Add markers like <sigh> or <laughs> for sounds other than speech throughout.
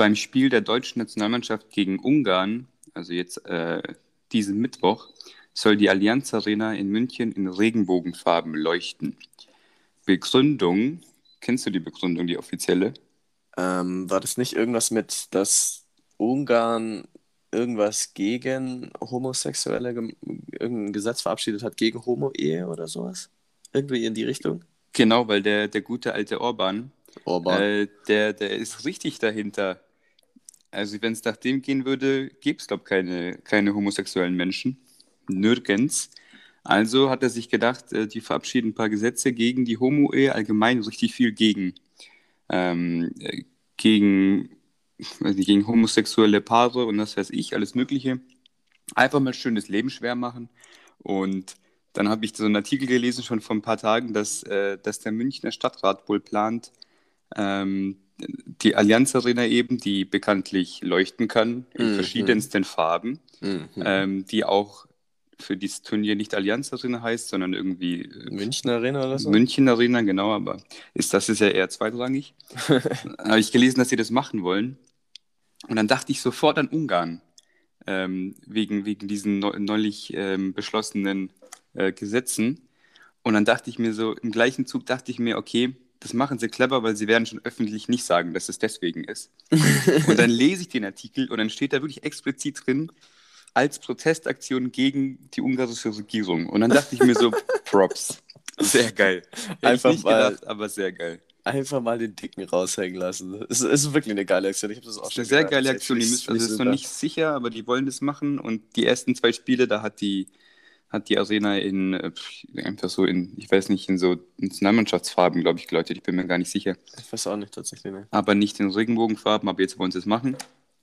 beim Spiel der deutschen Nationalmannschaft gegen Ungarn, also jetzt äh, diesen Mittwoch, soll die Allianz Arena in München in Regenbogenfarben leuchten. Begründung, kennst du die Begründung, die offizielle? Ähm, war das nicht irgendwas mit, dass Ungarn irgendwas gegen Homosexuelle, irgendein Gesetz verabschiedet hat gegen Homo-Ehe oder sowas? Irgendwie in die Richtung? Genau, weil der, der gute alte Orban, Orban. äh, der, der ist richtig dahinter. Also wenn es nach dem gehen würde, gäbe es, glaube ich, keine, keine homosexuellen Menschen. Nirgends. Also hat er sich gedacht, äh, die verabschieden ein paar Gesetze gegen die Homo-Ehe, allgemein richtig viel gegen, ähm, äh, gegen, nicht, gegen homosexuelle Paare und das weiß ich, alles Mögliche. Einfach mal schönes Leben schwer machen. Und dann habe ich so einen Artikel gelesen, schon vor ein paar Tagen, dass, äh, dass der Münchner Stadtrat wohl plant, ähm, die Allianz Arena eben, die bekanntlich leuchten kann in Mhm. verschiedensten Farben, Mhm. ähm, die auch für dieses Turnier nicht Allianz Arena heißt, sondern irgendwie äh, München Arena oder so? München Arena, genau, aber ist, das ist ja eher zweitrangig. <laughs> habe ich gelesen, dass sie das machen wollen. Und dann dachte ich sofort an Ungarn, ähm, wegen, wegen diesen neu, neulich ähm, beschlossenen äh, Gesetzen. Und dann dachte ich mir so, im gleichen Zug dachte ich mir, okay, das machen sie clever, weil sie werden schon öffentlich nicht sagen, dass es deswegen ist. <laughs> und dann lese ich den Artikel und dann steht da wirklich explizit drin, als Protestaktion gegen die ungarische Regierung. Und dann dachte ich mir so, <laughs> Props. Sehr geil. Einfach ich nicht mal- gedacht, aber sehr geil. Einfach mal den Dicken raushängen lassen. Es es ist wirklich eine geile Aktion. Ich habe das auch Das ist schon eine sehr geile Aktion. Die müssen, also ist noch nicht sicher, aber die wollen das machen. Und die ersten zwei Spiele, da hat die, hat die Arena in äh, einfach so in, ich weiß nicht, in so Nationalmannschaftsfarben, glaube ich, geläutet. Ich bin mir gar nicht sicher. Ich weiß auch nicht tatsächlich. Ne? Aber nicht in Regenbogenfarben, aber jetzt wollen sie es machen.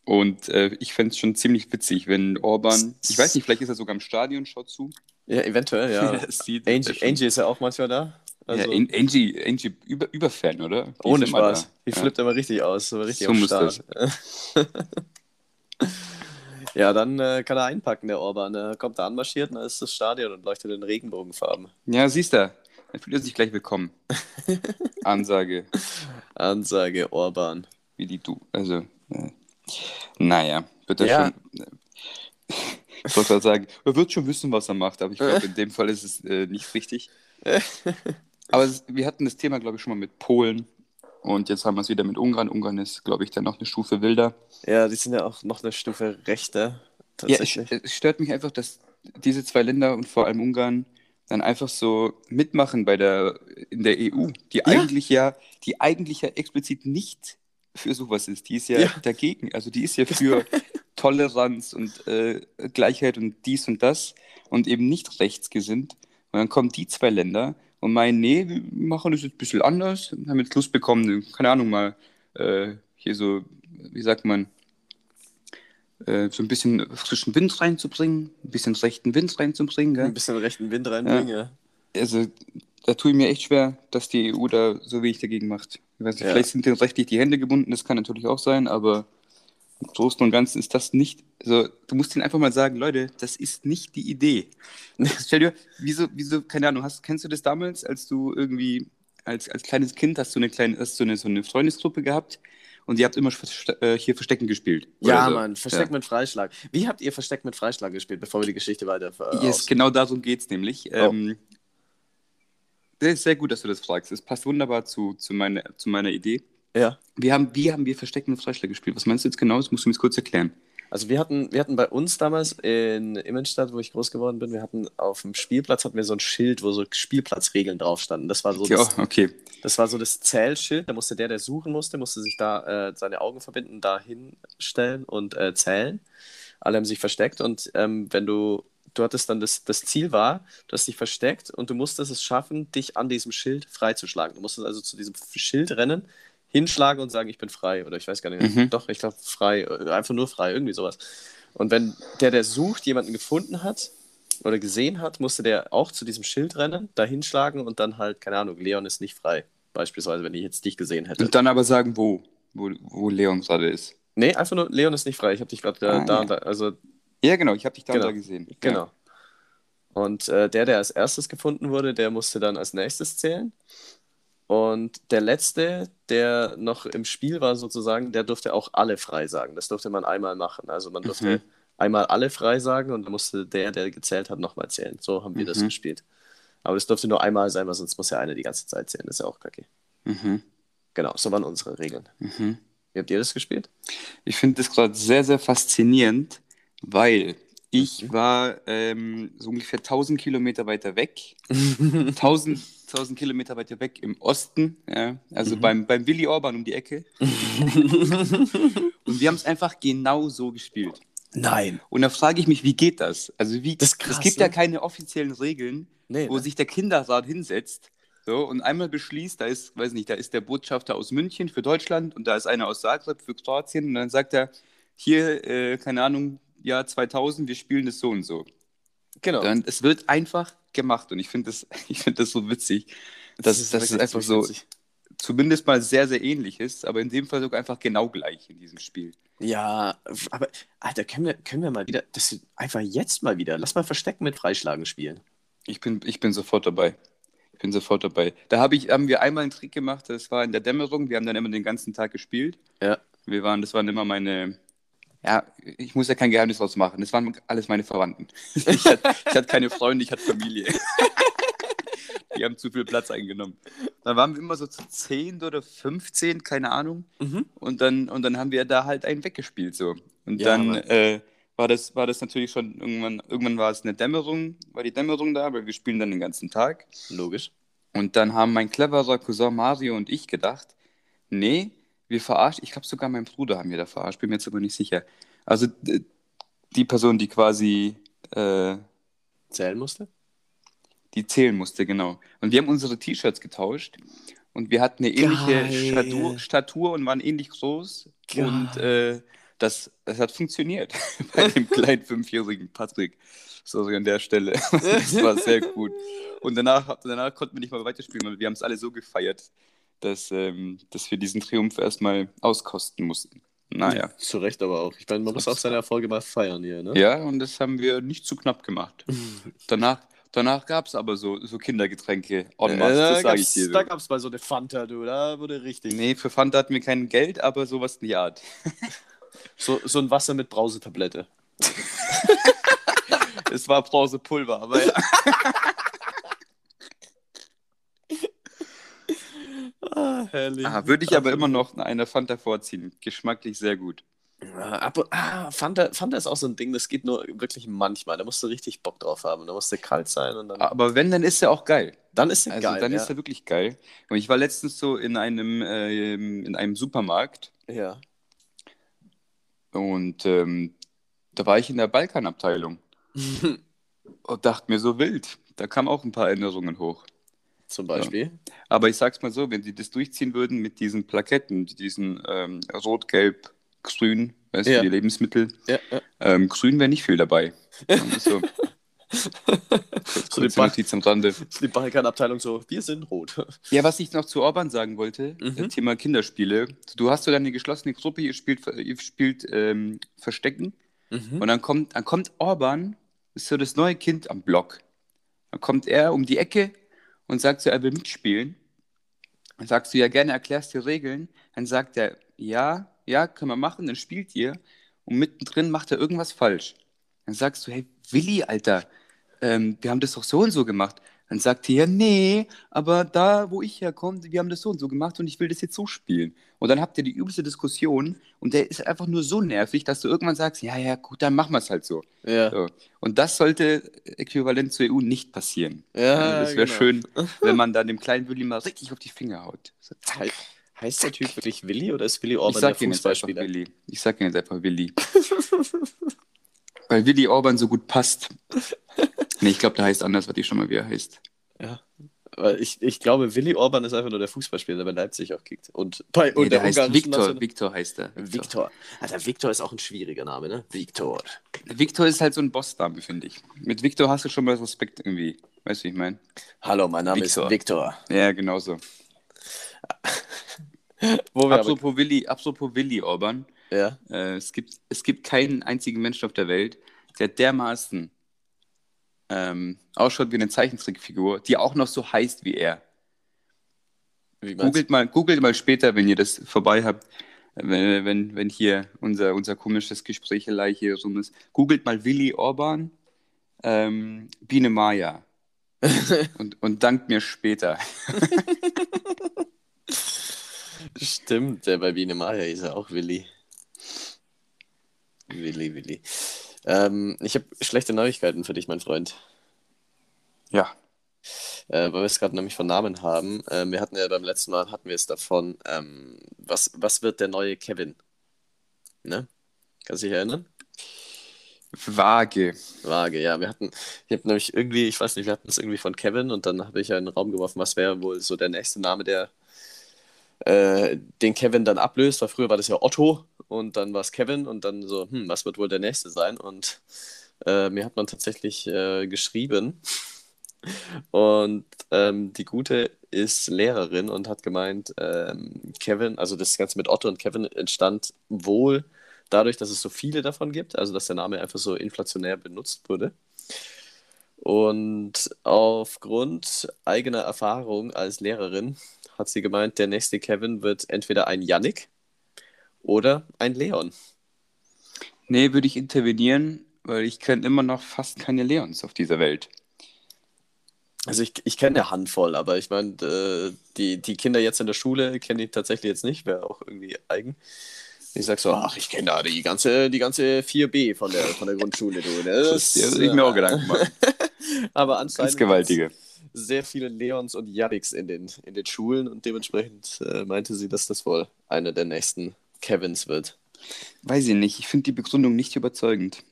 Und äh, ich fände es schon ziemlich witzig, wenn Orban, ich weiß nicht, vielleicht ist er sogar im Stadion, schaut zu. Ja, eventuell, ja. <laughs> Das das Angie, Angie ist ja auch manchmal da. Also, ja, An- Angie, Angie über, Überfan, oder? Die ohne Spaß. Die Ja. flippt immer richtig aus. So richtig So muss Start. <laughs> ja, dann äh, kann er einpacken, der Orban. Er kommt da anmarschiert und dann ist das Stadion und leuchtet in Regenbogenfarben. Ja, siehst du, dann fühlt er sich gleich willkommen. <laughs> Ansage. Ansage Orban. wie die du. Also, äh, naja, wird er Ja. schon. Äh, ich <laughs> wollte gerade sagen, er wird schon wissen, was er macht, aber ich glaube, in dem Fall ist es äh, nicht richtig. <laughs> Aber es, wir hatten das Thema, glaube ich, schon mal mit Polen und jetzt haben wir es wieder mit Ungarn. Ungarn ist, glaube ich, dann noch eine Stufe wilder. Ja, die sind ja auch noch eine Stufe rechter. Ja, es, es stört mich einfach, dass diese zwei Länder und vor allem Ungarn dann einfach so mitmachen bei der in der EU, die eigentlich ja, die eigentlich ja explizit nicht für sowas ist. Die ist ja, Ja. dagegen. Also die ist ja <laughs> für Toleranz und äh, Gleichheit und dies und das und eben nicht rechtsgesinnt. Und dann kommen die zwei Länder und meinen, nee, wir machen das jetzt ein bisschen anders, haben jetzt Lust bekommen, keine Ahnung mal, äh, hier so, wie sagt man, äh, so ein bisschen frischen Wind reinzubringen, ein bisschen rechten Wind reinzubringen. Gell? Ein bisschen rechten Wind reinbringen, ja. Also da tue ich mir echt schwer, dass die EU da so wenig dagegen macht. Ich weiß nicht, Ja. vielleicht sind denen rechtlich die Hände gebunden, das kann natürlich auch sein, aber im Großen und Ganzen ist das nicht, also du musst ihnen einfach mal sagen, Leute, das ist nicht die Idee. <laughs> Stell dir, wieso, wieso, keine Ahnung, hast, kennst du das damals, als du irgendwie, als, als kleines Kind hast du eine kleine, hast du eine, so eine Freundesgruppe gehabt und ihr habt immer äh, hier Verstecken gespielt? Ja, so. Mann, Versteck mit Freischlag. Wie habt ihr Versteck mit Freischlag gespielt, bevor wir die Geschichte weiter äh, Yes, genau darum geht es nämlich. Oh. Ähm, ist sehr gut, dass du das fragst. Es passt wunderbar zu, zu, meiner, zu meiner Idee. Ja. Wir haben, wie haben wir Verstecken mit Freischlag gespielt? Was meinst du jetzt genau? Das musst du mir jetzt kurz erklären. Also wir hatten, wir hatten bei uns damals in Immenstadt, wo ich groß geworden bin, wir hatten auf dem Spielplatz hatten wir so ein Schild, wo so Spielplatzregeln drauf standen. Das war so Ja, das, okay. das war so das Zählschild. Da musste der, der suchen musste, musste sich da äh, seine Augen verbinden, da hinstellen und äh, zählen. Alle haben sich versteckt und ähm, wenn du, du hattest dann das, das Ziel war, du hast dich versteckt und du musstest es schaffen, dich an diesem Schild freizuschlagen. Du musstest also zu diesem Schild rennen, hinschlagen und sagen, ich bin frei. Oder ich weiß gar nicht. Mhm. Doch, ich glaube frei. Einfach nur frei, irgendwie sowas. Und wenn der, der sucht, jemanden gefunden hat oder gesehen hat, musste der auch zu diesem Schild rennen, da hinschlagen und dann halt, keine Ahnung, Leon ist nicht frei. Beispielsweise, wenn ich jetzt dich gesehen hätte. Und dann aber sagen, wo, wo, wo Leon gerade ist. Nee, einfach nur, Leon ist nicht frei. Ich habe dich gerade da, Ah, da ja. und da. Also, Ja, genau, ich habe dich da und Genau. da gesehen. genau. Und äh, der, der als erstes gefunden wurde, der musste dann als nächstes zählen. Und der letzte, der noch im Spiel war sozusagen, der durfte auch alle frei sagen. Das durfte man einmal machen. Also man durfte Mhm. einmal alle frei sagen und dann musste der, der gezählt hat, nochmal zählen. So haben wir das Mhm. gespielt. Aber das durfte nur einmal sein, weil sonst muss ja einer die ganze Zeit zählen. Das ist ja auch kacke. Mhm. Genau, so waren unsere Regeln. Mhm. Wie habt ihr das gespielt? Ich finde das gerade sehr, sehr faszinierend, weil ich Mhm. war ähm, so ungefähr 1000 Kilometer weiter weg. 1000, 1000 Kilometer weiter weg im Osten, ja, also Mhm. beim, beim Willy Orban um die Ecke. <laughs> Und wir haben es einfach genau so gespielt. Nein. Und da frage ich mich, wie geht das? Also wie, Das krass, es gibt ne? ja keine offiziellen Regeln, Nee, wo ne? sich der Kinderrat hinsetzt so, und einmal beschließt, da ist, weiß nicht, da ist der Botschafter aus München für Deutschland und da ist einer aus Zagreb für Kroatien und dann sagt er, hier, äh, keine Ahnung, Jahr 2000, wir spielen das so und so. Genau. Dann, es wird einfach gemacht und ich finde das, <laughs> ich find das so witzig, dass, dass es einfach so witzig. zumindest mal sehr, sehr ähnlich ist, aber in dem Fall sogar einfach genau gleich in diesem Spiel. Ja, aber Alter, können wir, können wir mal wieder, das einfach jetzt mal wieder, lass mal Verstecken mit Freischlagen spielen. Ich bin, ich bin sofort dabei. Ich bin sofort dabei. Da hab ich, haben wir einmal einen Trick gemacht, das war in der Dämmerung. Wir haben dann immer den ganzen Tag gespielt. Ja. Wir waren, das waren immer meine, ja, ich muss ja kein Geheimnis draus machen. Das waren alles meine Verwandten. <laughs> Ich hatte, ich hatte keine Freunde, ich hatte Familie. <laughs> Die haben zu viel Platz eingenommen. Dann waren wir immer so zu 10 oder 15, keine Ahnung. Mhm. Und dann, und dann haben wir da halt einen weggespielt so. Und Ja, dann äh, war, das, war das natürlich schon irgendwann, irgendwann war es eine Dämmerung, war die Dämmerung da, weil wir spielen dann den ganzen Tag. Logisch. Und dann haben mein cleverer Cousin Mario und ich gedacht, nee, wir verarschen, ich glaube sogar mein Bruder haben wir da verarscht, bin mir jetzt aber nicht sicher. Also die Person, die quasi äh, Zählen musste? die zählen musste, genau. Und wir haben unsere T-Shirts getauscht und wir hatten eine ähnliche. Statur, Statur und waren ähnlich groß. Geil. Und äh, das, das hat funktioniert <laughs> bei dem kleinen fünfjährigen Patrick. So an der Stelle. <laughs> Das war sehr gut. Und danach, danach konnten wir nicht mal weiterspielen, weil wir haben es alle so gefeiert, dass, ähm, dass wir diesen Triumph erstmal auskosten mussten. Naja. Zu Recht aber auch. Ich meine, man muss auch seine Erfolge mal feiern hier, ne? Ja, und das haben wir nicht zu knapp gemacht. <laughs> Danach, danach gab es aber so, so Kindergetränke en Äh, masse, das sage ich dir. Da gab es mal so eine Fanta, du. Da wurde richtig. Nee, für Fanta hatten wir kein Geld, aber sowas in die Art. <laughs> So, so ein Wasser mit Brausetablette. <laughs> Es war Bronzepulver, aber ja. Ah, herrlich. Ah, würde ich aber immer noch eine Fanta vorziehen. Geschmacklich sehr gut. Ah, ab und, ah, Fanta, Fanta ist auch so ein Ding, das geht nur wirklich manchmal. Da musst du richtig Bock drauf haben. Da musst du kalt sein und dann, Aber wenn, dann ist er auch geil. dann ist sie Also geil. dann ja. ist er wirklich geil. Und ich war letztens so in einem, ähm, in einem Supermarkt ja. und ähm, da war ich in der Balkanabteilung <laughs> und dachte mir so wild. Da kamen auch ein paar Erinnerungen hoch. Zum Beispiel. Aber ich sag's mal so, wenn sie das durchziehen würden mit diesen Plaketten, diesen ähm, Rot, Gelb, Grün, weißt Ja. du, die Lebensmittel, Ja, ja. ähm, Grün wäre nicht viel dabei. Sagen wir so. So die, ba am Rande. die Balkanabteilung so, wir sind rot. <laughs> Ja, was ich noch zu Orban sagen wollte, Mhm. äh, Thema Kinderspiele. Du hast so deine geschlossene Gruppe, ihr spielt, ihr spielt ähm, Verstecken Mhm. und dann kommt, dann kommt Orban, ist so das neue Kind am Block. Dann kommt er um die Ecke und sagt so, er will mitspielen. Dann sagst du, ja gerne erklärst die Regeln. Dann sagt er, ja, ja, können wir machen, dann spielt ihr. Und mittendrin macht er irgendwas falsch. Dann sagst du, hey, Willi, Alter, ähm, wir haben das doch so und so gemacht. Dann sagt er, ja, nee, aber da, wo ich herkomme, wir haben das so und so gemacht und ich will das jetzt so spielen. Und dann habt ihr die übelste Diskussion und der ist einfach nur so nervig, dass du irgendwann sagst, ja, ja, gut, dann machen wir es halt so. Ja. so. Und das sollte äquivalent zur EU nicht passieren. Ja, also das wäre genau. schön, <laughs> wenn man dann dem kleinen Willi mal richtig auf die Finger haut. So, zack. He heißt der Typ wirklich Willi oder ist Willi Ich Orban der sag einfach Fußballspieler? Willi. Ich sag ihn jetzt einfach Willi. <laughs> Weil Willi Orban so gut passt. <laughs> Nee, ich glaube, der heißt anders, was ich schon mal, wie er heißt. Ja. Weil ich, ich glaube, Willi Orban ist einfach nur der Fußballspieler, der bei Leipzig auch kickt. Und, bei, Nee, und der heißt ungarischen Viktor. Viktor heißt er. Viktor. Alter, Viktor ist auch ein schwieriger Name, ne? Viktor. Viktor ist halt so ein Bossname, finde ich. Mit Viktor hast du schon mal Respekt irgendwie. Weißt du, wie ich meine? Hallo, mein Name Viktor. ist Viktor. Ja, genau so. <laughs> Wo wir aber, Apropos Willi, apropos Willi Orban. Ja. Äh, es, gibt, es gibt keinen einzigen Menschen auf der Welt, der dermaßen ähm, ausschaut wie eine Zeichentrickfigur, die auch noch so heißt wie er. Wie Googelt mal, googelt mal später, wenn ihr das vorbei habt, wenn, wenn, wenn hier unser, unser komisches Gesprächelei hier rum ist. Googelt mal Willi Orban, ähm, Biene Maya <laughs> und, und dankt mir später. <laughs> Stimmt, der bei Biene Maya ist ja auch Willi. Willi, Willi. Ähm, ich habe schlechte Neuigkeiten für dich, mein Freund. Ja, Äh, weil wir es gerade nämlich von Namen haben. Ähm, wir hatten ja beim letzten Mal hatten wir es davon, ähm, was, was wird der neue Kevin? Ne? Kannst du dich erinnern? vage. Vage, ja. Wir hatten, ich habe nämlich irgendwie, ich weiß nicht, wir hatten es irgendwie von Kevin und dann habe ich ja in den Raum geworfen, was wäre wohl so der nächste Name, der äh, den Kevin dann ablöst, weil früher war das ja Otto und dann war es Kevin und dann so, hm, was wird wohl der nächste sein? Und äh, mir hat man tatsächlich äh, geschrieben und ähm, die Gute ist Lehrerin und hat gemeint, ähm, Kevin, also das Ganze mit Otto und Kevin entstand wohl dadurch, dass es so viele davon gibt, also dass der Name einfach so inflationär benutzt wurde. Und aufgrund eigener Erfahrung als Lehrerin hat sie gemeint, der nächste Kevin wird entweder ein Yannick oder ein Leon. Nee, würde ich intervenieren, weil ich kenne immer noch fast keine Leons auf dieser Welt. Also ich, ich kenne eine Handvoll, aber ich meine, äh, die, die Kinder jetzt in der Schule kenne ich tatsächlich jetzt nicht, wäre auch irgendwie eigen. Ich sag so, ach, ich kenne da die ganze, die ganze 4b von der, von der Grundschule, du. Ne? <laughs> Das, das würde ich mir auch Gedanken machen. <laughs> aber anscheinend Das Gewaltige. sehr viele Leons und Yannicks in den, in den Schulen und dementsprechend äh, meinte sie, dass das wohl einer der nächsten Kevins wird. Weiß ich nicht, ich finde die Begründung nicht überzeugend.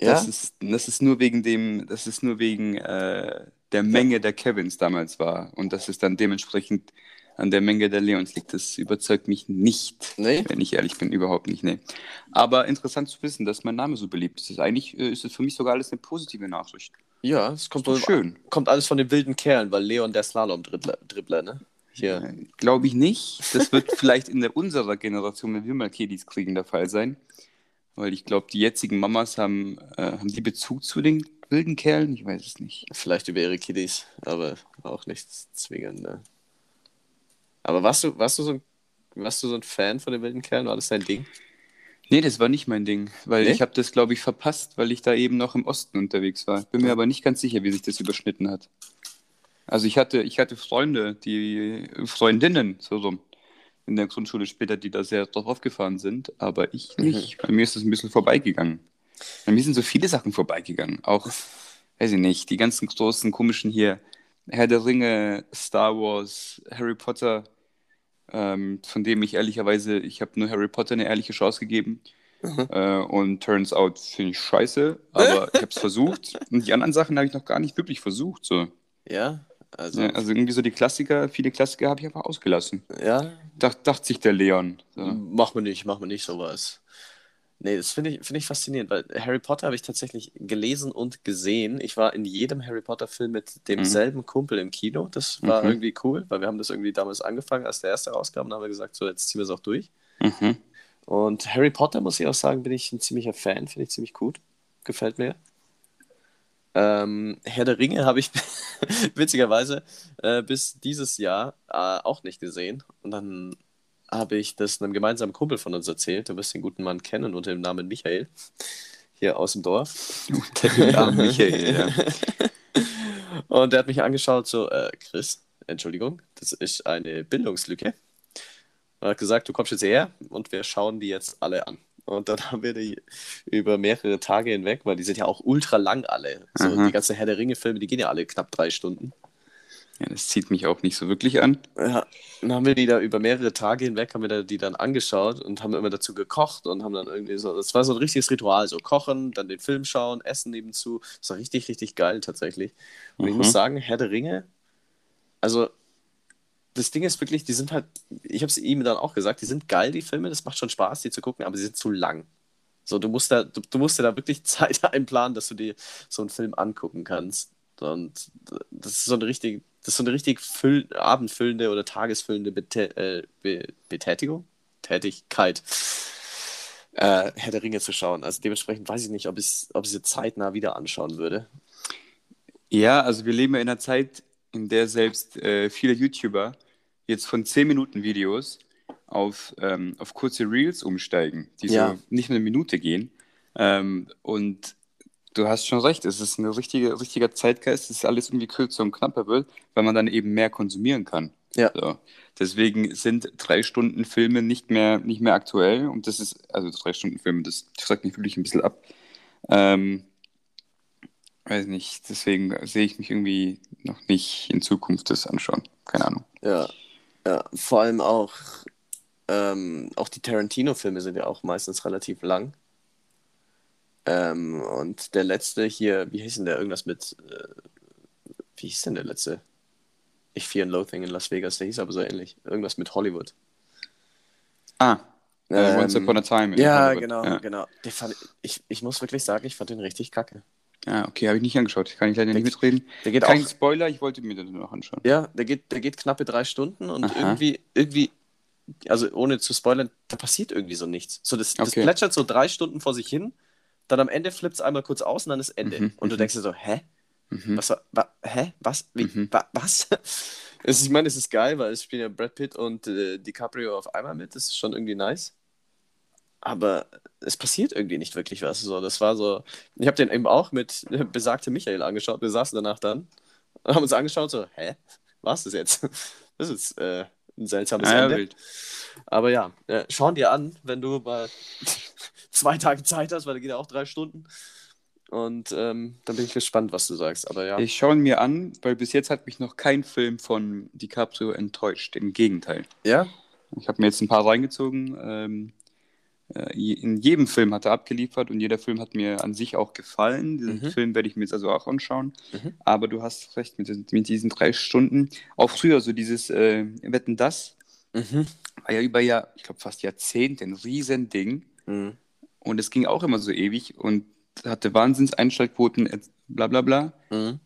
Ja, Das ist, das ist nur wegen dem, das ist nur wegen äh, der Menge der Kevins damals war. Und dass es dann dementsprechend an der Menge der Leons liegt. Das überzeugt mich nicht, Nee? wenn ich ehrlich bin, überhaupt nicht. Nee. Aber interessant zu wissen, dass mein Name so beliebt ist. Eigentlich äh, ist es für mich sogar alles eine positive Nachricht. ja, es kommt, wohl- schön. kommt alles von den wilden Kerlen, weil Leon der Slalom-Dribbler, Dribbler, ne? Äh, Glaube ich nicht. Das wird <laughs> vielleicht in der unserer Generation, wenn wir mal Kiddies kriegen, der Fall sein. Weil ich glaube, die jetzigen Mamas haben, äh, haben die Bezug zu den wilden Kerlen? Ich weiß es nicht. Vielleicht über ihre Kiddies, aber auch nichts zwingend, ne? Aber warst du, warst du so ein, warst du so ein Fan von den wilden Kerlen? War das dein Ding? Nee, das war nicht mein Ding, weil Nee? ich habe das, glaube ich, verpasst, weil ich da eben noch im Osten unterwegs war. Bin mir aber nicht ganz sicher, wie sich das überschnitten hat. Also ich hatte, ich hatte Freunde, die Freundinnen, so rum, in der Grundschule später, die da sehr drauf aufgefahren sind, aber ich nicht. Bei mir ist das ein bisschen vorbeigegangen. Bei mir sind so viele Sachen vorbeigegangen. Auch, weiß ich nicht, die ganzen großen, komischen hier, Herr der Ringe, Star Wars, Harry Potter, ähm, von dem ich ehrlicherweise, ich habe nur Harry Potter eine ehrliche Chance gegeben. Äh, und turns out finde ich scheiße, <laughs> aber ich habe es versucht. Und die anderen Sachen habe ich noch gar nicht wirklich versucht. So. Ja, also, Ja, also irgendwie so die Klassiker, viele Klassiker habe ich einfach ausgelassen. ja, Dacht, dachte sich der Leon. So. Mach mir nicht, mach mir nicht sowas. Nee, das finde ich, finde ich faszinierend, weil Harry Potter habe ich tatsächlich gelesen und gesehen. Ich war in jedem Harry Potter-Film mit demselben Kumpel im Kino. Das war Mhm. irgendwie cool, weil wir haben das irgendwie damals angefangen, als der erste rauskam, und haben wir gesagt, so jetzt ziehen wir es auch durch. Mhm. Und Harry Potter, muss ich auch sagen, bin ich ein ziemlicher Fan, finde ich ziemlich gut. Gefällt mir. Ähm, Herr der Ringe habe ich <laughs> witzigerweise äh, bis dieses Jahr äh, auch nicht gesehen. Und dann habe ich das einem gemeinsamen Kumpel von uns erzählt. Du wirst den guten Mann kennen unter dem Namen Michael. Hier aus dem Dorf. Unter dem Namen Michael, ja. <laughs> Und der hat mich angeschaut, so, äh, Chris, Entschuldigung, das ist eine Bildungslücke. Und hat gesagt, du kommst jetzt her und wir schauen die jetzt alle an. Und dann <laughs> haben wir die über mehrere Tage hinweg, weil die sind ja auch ultra lang alle. So, Aha. die ganze Herr der Ringe-Filme, die gehen ja alle knapp drei Stunden. Ja. Das zieht mich auch nicht so wirklich an. Ja, dann haben wir die da über mehrere Tage hinweg, haben wir die dann angeschaut und haben immer dazu gekocht und haben dann irgendwie so, das war so ein richtiges Ritual, so kochen, dann den Film schauen, essen nebenzu. Das war richtig, richtig geil tatsächlich. Und ich Mhm. muss sagen, Herr der Ringe, also das Ding ist wirklich, die sind halt, ich habe es ihm dann auch gesagt, die sind geil, die Filme, das macht schon Spaß, die zu gucken, aber sie sind zu lang. So, du musst da, du, du musst dir da wirklich <laughs> Zeit einplanen, dass du dir so einen Film angucken kannst. Und das ist so eine richtig, das ist so eine richtig füll, abendfüllende oder tagesfüllende Bete äh, Be Betätigung, Tätigkeit, äh, Herr der Ringe zu schauen. Also dementsprechend weiß ich nicht, ob ich ob ich sie zeitnah wieder anschauen würde. Ja, also wir leben ja in einer Zeit, in der selbst äh, viele YouTuber jetzt von 10 Minuten Videos auf, ähm, auf kurze Reels umsteigen, die Ja. so nicht mehr eine Minute gehen. Ähm, und du hast schon recht, es ist ein richtige, richtiger Zeitgeist, dass alles irgendwie kürzer und knapper wird, weil man dann eben mehr konsumieren kann. Ja. So. Deswegen sind drei Stunden Filme nicht mehr, nicht mehr aktuell und das ist, also drei Stunden Filme, das schreckt mich wirklich ein bisschen ab. Ähm, weiß nicht, deswegen sehe ich mich irgendwie noch nicht in Zukunft das anschauen. Keine Ahnung. Ja, ja, vor allem auch, ähm, auch die Tarantino-Filme sind ja auch meistens relativ lang. Ähm, und der letzte hier, wie hieß denn der? Irgendwas mit, äh, wie hieß denn der letzte? Ich Fear and Loathing in Las Vegas, der hieß aber so ähnlich. Irgendwas mit Hollywood. Ah, äh, Once Ähm, Upon a Time. Ja, Hollywood. genau, Ja, genau. Fand, ich, ich muss wirklich sagen, ich fand den richtig kacke. ja okay, habe ich nicht angeschaut. Kann ich leider nicht Der- mitreden. Der geht Kein auch, Spoiler, ich wollte mir den noch anschauen. ja, der geht, der geht knappe drei Stunden und Aha. irgendwie, irgendwie, also ohne zu spoilern, da passiert irgendwie so nichts. So, das, das Okay. plätschert so drei Stunden vor sich hin, dann am Ende flippt es einmal kurz aus und dann ist Ende. Mhm, Und du mhm. denkst dir so, hä? Mhm. Was wa, hä? Was? Wie, Mhm. wa, was? <laughs> Es, ich meine, es ist geil, weil es spielen ja Brad Pitt und äh, DiCaprio auf einmal mit. Das ist schon irgendwie nice. Aber es passiert irgendwie nicht wirklich was. So, das war so. Ich habe den eben auch mit <laughs> äh, besagte Michael angeschaut. Wir saßen danach dann und haben uns angeschaut, so, hä? Was ist das jetzt? <laughs> Das ist äh, ein seltsames ja, Ende. wild. Aber ja, äh, schau dir an, wenn du mal zwei Tage Zeit hast, weil da geht ja auch drei Stunden. Und ähm, dann bin ich gespannt, was du sagst. Aber ja. Ich schaue ihn mir an, weil bis jetzt hat mich noch kein Film von DiCaprio enttäuscht. Im Gegenteil. Ja? Ich habe mir jetzt ein paar reingezogen. Ähm, äh, in jedem Film hat er abgeliefert und jeder Film hat mir an sich auch gefallen. Diesen Mhm. Film werde ich mir jetzt also auch anschauen. Mhm. Aber du hast recht mit, diesen- mit diesen drei Stunden. Auch früher so dieses äh, Wetten das Mhm. war ja über Jahr, ich glaube fast Jahrzehnte ein Riesending. Mhm. Und es ging auch immer so ewig und hatte Wahnsinns-Einschaltquoten, bla bla bla. Mhm.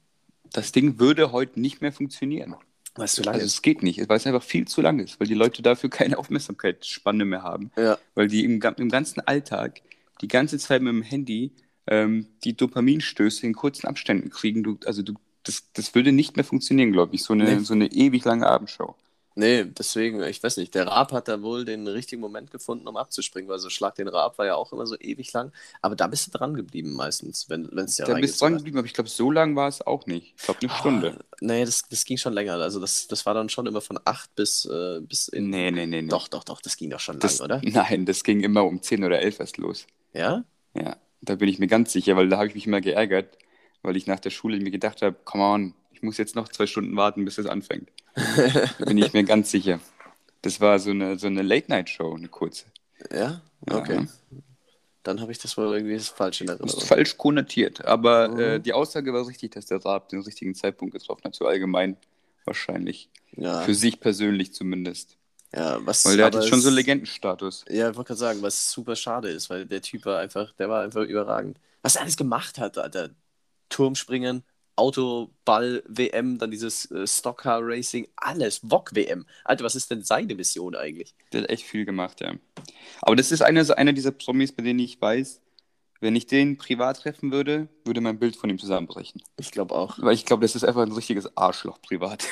Das Ding würde heute nicht mehr funktionieren. Weißt du, lange Also es geht nicht, weil es einfach viel zu lang ist, weil die Leute dafür keine <laughs> Aufmerksamkeitsspanne mehr haben. Ja. Weil die im, im ganzen Alltag die ganze Zeit mit dem Handy ähm, die Dopaminstöße in kurzen Abständen kriegen. Du, also du, das, das würde nicht mehr funktionieren, glaube ich, so eine, Nee. so eine ewig lange Abendshow. Nee, deswegen, ich weiß nicht, der Raab hat da wohl den richtigen Moment gefunden, um abzuspringen, weil so Schlag den Raab war ja auch immer so ewig lang. Aber da bist du dran geblieben meistens, wenn es ja da bist du dran geblieben, aber ich glaube, so lang war es auch nicht. Ich glaube, eine hat. Stunde. Nee, das, das ging schon länger. Also das, das war dann schon immer von acht bis, äh, bis in. Nee, nee, nee, nee. Doch, doch, doch, das ging doch schon das, lang, oder? Nein, das ging immer um 10 oder 11 erst los. Ja? Ja, da bin ich mir ganz sicher, weil da habe ich mich immer geärgert, weil ich nach der Schule mir gedacht habe, come on, ich muss jetzt noch zwei Stunden warten, bis es anfängt. <laughs> Bin ich mir ganz sicher. Das war so eine, so eine Late-Night-Show, eine kurze. Ja? Ja. Okay. Dann habe ich das wohl irgendwie falsch in Das ist Erinnerung. falsch konnotiert, aber Mhm. äh, die Aussage war richtig, dass der Raab den richtigen Zeitpunkt getroffen hat, so allgemein wahrscheinlich. Ja, Für sich persönlich zumindest. ja was. Weil der hat jetzt schon so es- Legendenstatus. Ja, ich wollte gerade sagen, was super schade ist, weil der Typ war einfach, der war einfach überragend. Was er alles gemacht hat, Alter. Turmspringen, Autoball, WM, dann dieses äh, Stockcar Racing, alles, VOG WM. Alter, was ist denn seine Mission eigentlich? Der hat echt viel gemacht, ja. Aber das ist einer, so einer dieser Promis, bei denen ich weiß, wenn ich den privat treffen würde, würde mein Bild von ihm zusammenbrechen. Ich glaube auch. Weil ich glaube, das ist einfach ein richtiges Arschloch privat.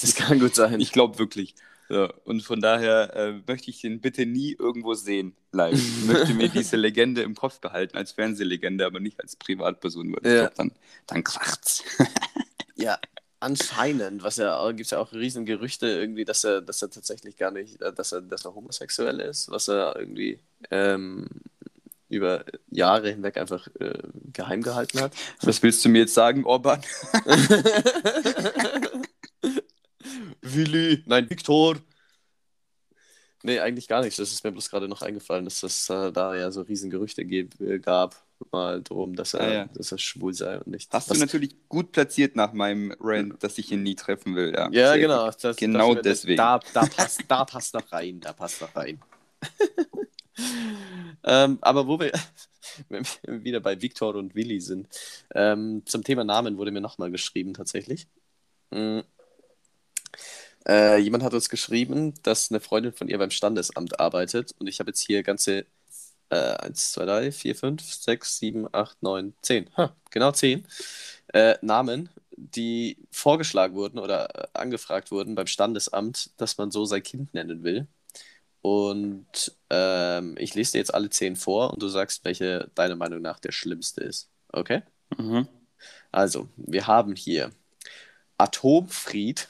Das kann gut sein. ich glaube wirklich. Ja, und von daher äh, möchte ich den bitte nie irgendwo sehen, live. Ich möchte mir <laughs> diese Legende im Kopf behalten als Fernsehlegende, aber nicht als Privatperson. Weil ich Ja. glaube, dann, dann kracht's. <laughs> Ja, anscheinend, was ja, gibt es ja auch riesen Gerüchte irgendwie, dass er, dass er tatsächlich gar nicht, äh, dass er, dass er homosexuell ist, was er irgendwie ähm, über Jahre hinweg einfach äh, geheim gehalten hat. Was willst du mir jetzt sagen, Orban? <laughs> Willi, nein, Viktor. Nee, eigentlich gar nichts. Das ist mir bloß gerade noch eingefallen, dass es äh, da ja so riesen Gerüchte geb- äh, gab, mal drum, dass er, Ah, ja. dass er schwul sei und nicht. Hast was, du natürlich gut platziert nach meinem Rant, dass ich ihn nie treffen will. Ja, Ja, genau. Das, Genau das, deswegen. Da, da, <laughs> passt, da passt noch rein, da passt noch rein. <laughs> ähm, aber wo wir <laughs> wieder bei Viktor und Willi sind, ähm, zum Thema Namen wurde mir nochmal geschrieben tatsächlich. Mm. Äh, jemand hat uns geschrieben, dass eine Freundin von ihr beim Standesamt arbeitet und ich habe jetzt hier ganze äh, 1, 2, 3, 4, 5, 6, 7, 8, 9, 10. Ha, genau 10 äh, Namen die vorgeschlagen wurden oder äh, angefragt wurden beim Standesamt, dass man so sein Kind nennen will. Und ähm, ich lese dir jetzt alle zehn vor und du sagst, welche deiner Meinung nach der schlimmste ist. Okay? Mhm. Also, wir haben hier Atomfried,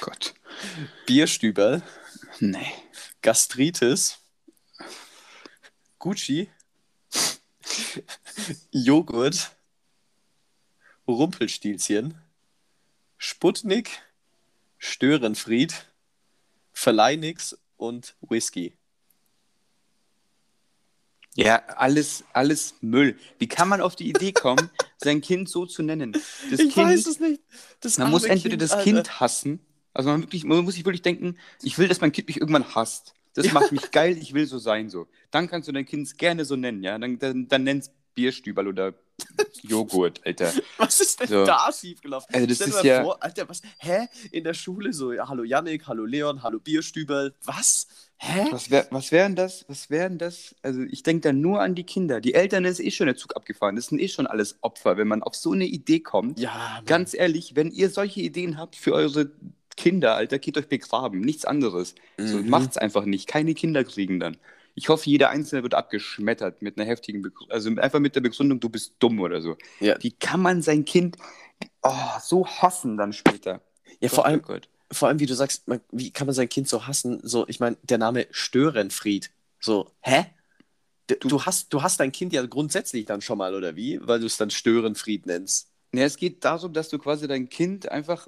Gott. Bierstüberl, Nee. Gastritis, Gucci, Joghurt, Rumpelstilzchen, Sputnik, Störenfried, Verleinix und Whisky. Ja, alles, alles Müll. Wie kann man auf die Idee kommen, <laughs> sein Kind so zu nennen? Das ich kind, weiß es nicht. Das Man muss entweder das Alter. Kind hassen, also man, wirklich, man muss sich wirklich denken, ich will, dass mein Kind mich irgendwann hasst. Das macht mich geil, ich will so sein so. Dann kannst du dein Kind gerne so nennen, ja. Dann, dann, dann nenn's Bierstüberl oder Joghurt, Alter. <laughs> Was ist denn So. da schiefgelaufen? Also das Stell dir ist mal ja- vor, Alter, was? Hä? In der Schule so, ja, hallo Yannick, hallo Leon, hallo Bierstüberl. Was? Hä? Was wäre was wär denn das? Was wären das? Also ich denke da nur an die Kinder. Die Eltern ist eh schon der Zug abgefahren. Das sind eh schon alles Opfer, wenn man auf so eine Idee kommt. Ja, Mann. Ganz ehrlich, wenn ihr solche Ideen habt für eure Kinder, Alter, geht euch begraben. Nichts anderes. So, Mhm. macht's einfach nicht. Keine Kinder kriegen dann. Ich hoffe, jeder Einzelne wird abgeschmettert mit einer heftigen Begründung. Also einfach mit der Begründung, du bist dumm oder so. Ja. Wie kann man sein Kind oh, so hassen dann später? Ja, Gott, vor allem, Gott. vor allem, wie du sagst, man, wie kann man sein Kind so hassen? So, ich meine, der Name Störenfried. So, hä? D- Du, hast, du hast dein Kind ja grundsätzlich dann schon mal, oder wie? Weil du es dann Störenfried nennst. Ja, es geht darum, dass du quasi dein Kind einfach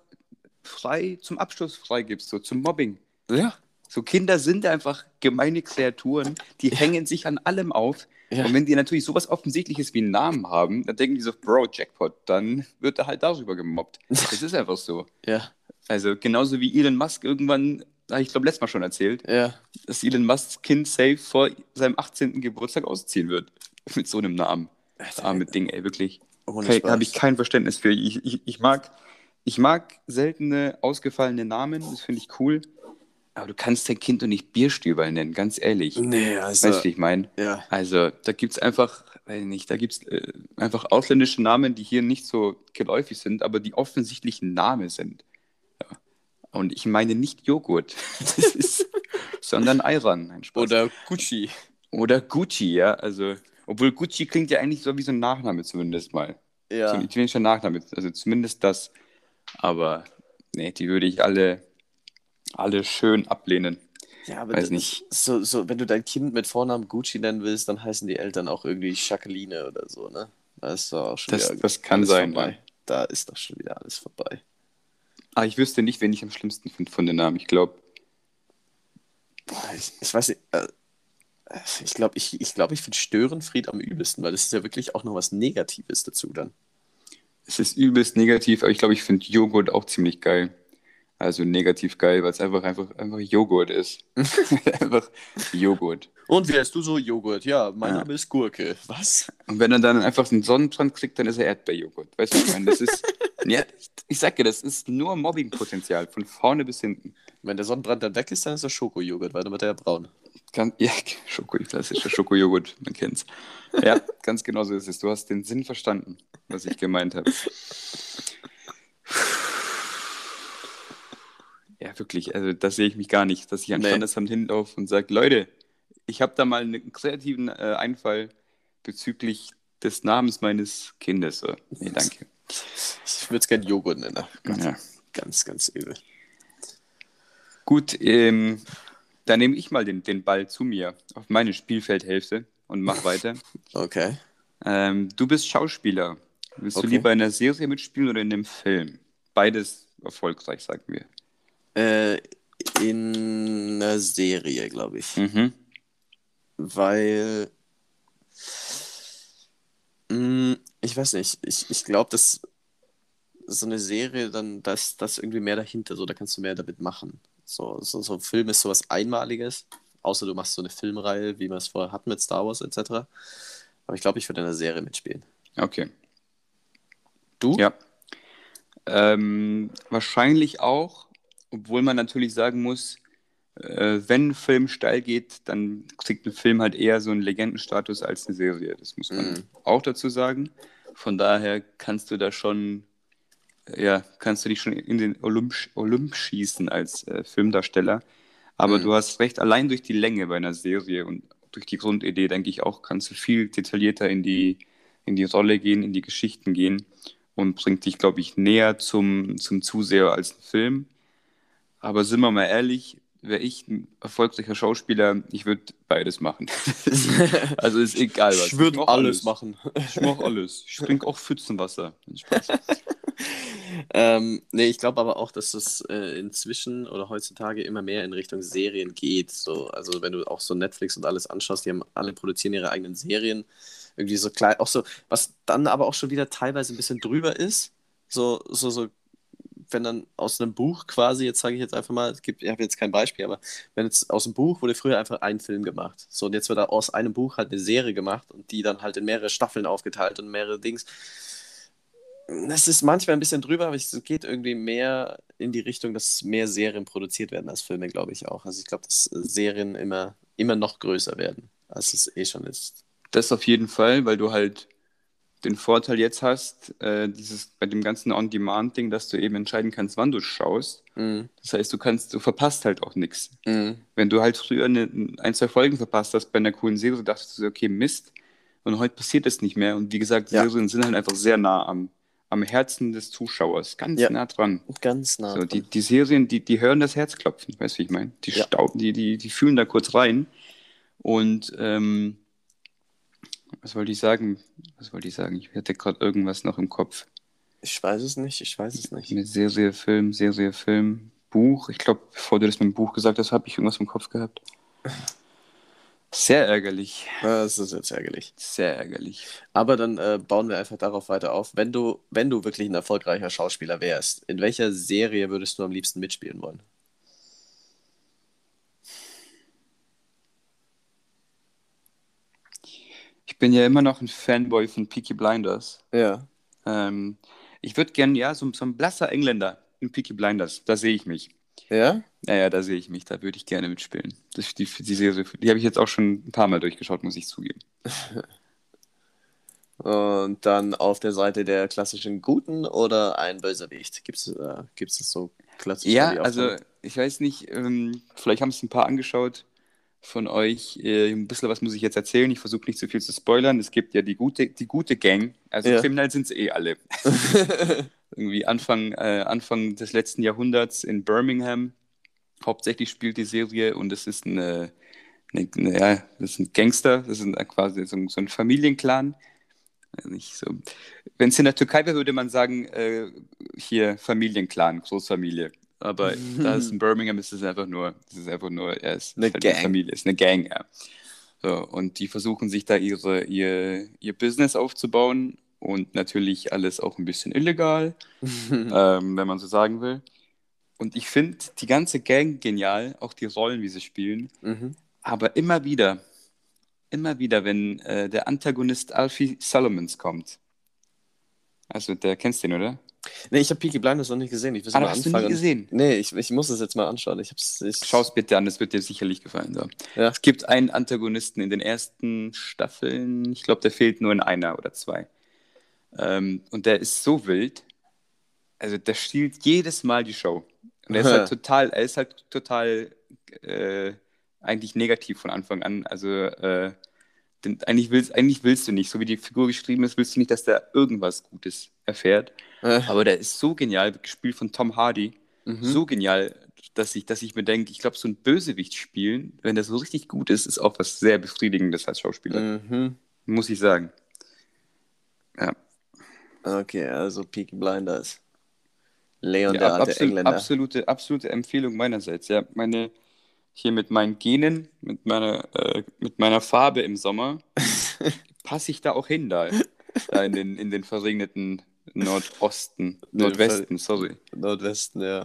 frei zum Abschluss freigibst, so zum Mobbing. Ja. So Kinder sind einfach gemeine Kreaturen, die hängen sich an allem auf. Ja. Und wenn die natürlich sowas Offensichtliches wie einen Namen haben, dann denken die so, Bro, Jackpot, dann wird er halt darüber gemobbt. <laughs> Das ist einfach so. Ja. Also genauso wie Elon Musk irgendwann, habe ich glaube letztes Mal schon erzählt, Ja. dass Elon Musks Kind safe vor seinem 18. Geburtstag ausziehen wird. <laughs> Mit so einem Namen. Das arme Ding, ey, wirklich. Spaß. Habe ich kein Verständnis für. Ich, ich, ich, mag, ich mag seltene, ausgefallene Namen, das finde ich cool. Aber du kannst dein Kind doch nicht Bierstüberl nennen, ganz ehrlich. Nee, also. Weißt du, wie ich meine? ja. Also, da gibt es einfach, weiß nicht, da gibt es äh, einfach ausländische Namen, die hier nicht so geläufig sind, aber die offensichtlich ein Name sind. Ja. Und ich meine nicht Joghurt, <laughs> ist, sondern Ayran. Nein, Spaß. Oder Gucci. Oder Gucci, ja. Also, obwohl Gucci klingt ja eigentlich so wie so ein Nachname zumindest mal. So Ja. ein italienischer Nachname, also zumindest das. Aber nee, die würde ich alle, alle schön ablehnen. Ja, aber Weiß nicht. So, so, wenn du dein Kind mit Vornamen Gucci nennen willst, dann heißen die Eltern auch irgendwie Jacqueline oder so, ne? Das ist doch auch schon Das- wieder das kann sein, Vorbei. ja. Da ist doch schon wieder alles vorbei. Ah, ich wüsste nicht, wen ich am schlimmsten finde von den Namen. Ich glaube, Boah, ich, ich weiß nicht, äh, ich glaube, ich, ich, glaub, ich finde Störenfried am übelsten, weil das ist ja wirklich auch noch was Negatives dazu dann. es ist übelst negativ, aber ich glaube, ich finde Joghurt auch ziemlich geil. Also negativ geil, weil es einfach, einfach, einfach Joghurt ist. <laughs> einfach Joghurt. Und wie heißt du so? Joghurt. Ja, mein Ja. Name ist Gurke. Was? Und wenn er dann einfach einen Sonnenbrand kriegt, dann ist er Erdbeerjoghurt. Weißt du, ich meine? Das ist, <laughs> ja, ich, sag dir, das ist nur Mobbingpotenzial, von vorne bis hinten. Wenn der Sonnenbrand dann weg ist, dann ist das Schokojoghurt, weil dann wird er ja braun. Ganz, ja, <laughs> Schoko, klassischer Schokojoghurt, man kennt's. Ja, ganz genau so ist es. Du hast den Sinn verstanden, was ich gemeint habe. Ja, wirklich, also das sehe ich mich gar nicht, dass ich an Nee. Standesamt hinlaufe und sage, Leute, ich habe da mal einen kreativen äh, Einfall bezüglich des Namens meines Kindes. So. Nee, danke. Ich würde es gerne Joghurt nennen. Gott, Ja. Ganz, ganz übel. Gut, ähm, dann nehme ich mal den, den Ball zu mir auf meine Spielfeldhälfte und mach weiter. <laughs> Okay. Ähm, du bist Schauspieler. Willst Okay. du lieber in einer Serie mitspielen oder in einem Film? Beides erfolgreich, sagen wir. Äh, in einer Serie, glaube ich. Mhm. Weil. Mh, ich weiß nicht. Ich, ich glaube, dass so eine Serie, dann, da ist das irgendwie mehr dahinter. So, da kannst du mehr damit machen. So, so, so ein Film ist sowas Einmaliges. Außer du machst so eine Filmreihe, wie man es vorher hat mit Star Wars etc. Aber ich glaube, ich würde in einer Serie mitspielen. Okay. Du? Ja. Ähm, wahrscheinlich auch, obwohl man natürlich sagen muss, äh, wenn ein Film steil geht, dann kriegt ein Film halt eher so einen Legendenstatus als eine Serie. Das muss man Mhm. auch dazu sagen. Von daher kannst du da schon ja, kannst du dich schon in den Olymp, Olymp schießen als äh, Filmdarsteller. Aber Mhm. du hast recht, allein durch die Länge bei einer Serie und durch die Grundidee, denke ich auch, kannst du viel detaillierter in die, in die Rolle gehen, in die Geschichten gehen und bringt dich, glaube ich, näher zum, zum Zuseher als ein Film. Aber sind wir mal ehrlich, wäre ich ein erfolgreicher Schauspieler, ich würde beides machen. <laughs> also ist egal was. Ich würde mach alles machen. Ich mache alles. Ich trinke auch Pfützenwasser. <laughs> Ähm, nee, ich glaube aber auch, dass es äh, inzwischen oder heutzutage immer mehr in Richtung Serien geht. So, also wenn du auch so Netflix und alles anschaust, die haben alle produzieren ihre eigenen Serien. Irgendwie so klein, auch so, was dann aber auch schon wieder teilweise ein bisschen drüber ist. So, so, so, wenn dann aus einem Buch quasi, jetzt sage ich jetzt einfach mal, es gibt, ich habe jetzt kein Beispiel, aber wenn jetzt aus dem Buch wurde früher einfach ein Film gemacht. So, und jetzt wird da aus einem Buch halt eine Serie gemacht und die dann halt in mehrere Staffeln aufgeteilt und mehrere Dings. Es ist manchmal ein bisschen drüber, aber es geht irgendwie mehr in die Richtung, dass mehr Serien produziert werden als Filme, glaube ich auch. Also ich glaube, dass äh, Serien immer, immer noch größer werden, als es eh schon ist. Das auf jeden Fall, weil du halt den Vorteil jetzt hast, äh, dieses bei dem ganzen On-Demand-Ding, dass du eben entscheiden kannst, wann du schaust. Mhm. Das heißt, du kannst, du verpasst halt auch nichts. Mhm. Wenn du halt früher eine, ein, zwei Folgen verpasst hast bei einer coolen Serie, dachtest du, okay, Mist. Und heute passiert das nicht mehr. Und wie gesagt, Ja. Serien sind halt einfach sehr nah am, am Herzen des Zuschauers. Ganz Ja. nah dran. Ganz nah. So, dran. die, die Serien, die, die hören das Herz klopfen, weißt du, wie ich meine? Die, Ja. stauben, die, die, die fühlen da kurz rein. Und ähm, was wollte ich sagen? Was wollte ich sagen? Ich hatte gerade irgendwas noch im Kopf. Ich weiß es nicht, ich weiß es nicht. Mit Serie, Film, Serie, Film, Buch. Ich glaube, bevor du das mit dem Buch gesagt hast, habe ich irgendwas im Kopf gehabt. Sehr ärgerlich. Das ist jetzt ärgerlich. Sehr ärgerlich. Aber dann äh, bauen wir einfach darauf weiter auf. Wenn du, wenn du wirklich ein erfolgreicher Schauspieler wärst, in welcher Serie würdest du am liebsten mitspielen wollen? Ich bin ja immer noch ein Fanboy von Peaky Blinders. Ja. Ähm, ich würde gern, ja, so, so ein blasser Engländer in Peaky Blinders. Da sehe ich mich. Ja? Naja, da sehe ich mich, da würde ich gerne mitspielen. Das, die, die Serie, die habe ich jetzt auch schon ein paar Mal durchgeschaut, muss ich zugeben. <laughs> Und dann auf der Seite der klassischen Guten oder ein Bösewicht? Gibt es äh, gibt's das so klassisch? Ja, also ich weiß nicht, ähm, vielleicht haben es ein paar angeschaut von euch. Äh, ein bisschen was muss ich jetzt erzählen. Ich versuche nicht zu viel zu spoilern. Es gibt ja die gute, die gute Gang. Also Ja. kriminell sind sie eh alle. <laughs> Irgendwie Anfang, äh, Anfang des letzten Jahrhunderts in Birmingham. Hauptsächlich spielt die Serie und es ist eine, eine, eine ja, das sind Gangster, das ist quasi so, ein- so ein Familienclan. Also so. Wenn es in der Türkei wäre, würde man sagen, äh, hier Familienclan, Großfamilie. Aber da es in Birmingham ist, ist es einfach nur, es ist einfach nur, ja, es ist Eine halt Gang. eine Familie, es ist eine Gang, ja. So, und die versuchen sich da ihre, ihr, ihr Business aufzubauen und natürlich alles auch ein bisschen illegal, <laughs> ähm, wenn man so sagen will. Und ich finde die ganze Gang genial, auch die Rollen, wie sie spielen. mhm. Aber immer wieder, immer wieder, wenn äh, der Antagonist Alfie Solomons kommt. Also, der kennst den, oder? Nee, ich habe Peaky Blinders noch nicht gesehen. Ich will Ah, mal hast du nie anfangen. gesehen? Nee, ich, ich muss es jetzt mal anschauen. Ich hab's, ich, Schau es bitte an, es wird dir sicherlich gefallen. So. Ja. Es gibt einen Antagonisten in den ersten Staffeln, ich glaube, der fehlt nur in einer oder zwei. Ähm, und der ist so wild, also der stiehlt jedes Mal die Show. Und er ist halt <laughs> total, er ist halt total äh, eigentlich negativ von Anfang an. Also äh, denn eigentlich, willst, eigentlich willst du nicht, so wie die Figur geschrieben ist, willst du nicht, dass der irgendwas Gutes erfährt. Äh, Aber der ist so genial, gespielt von Tom Hardy, mhm. so genial, dass ich, dass ich mir denke, ich glaube, so ein Bösewicht spielen, wenn der so richtig gut ist, ist auch was sehr Befriedigendes als Schauspieler. Mhm. Muss ich sagen. Ja, Okay, also Peaky Blinders. Leon, ja der alte absolut, Engländer. absolute, absolute Empfehlung meinerseits. Ja, meine, hier mit meinen Genen, mit meiner, äh, mit meiner Farbe im Sommer, <laughs> passe ich da auch hin, da, da in, den, in den verregneten Nordosten, <laughs> Nordwesten, sorry. Nordwesten, ja.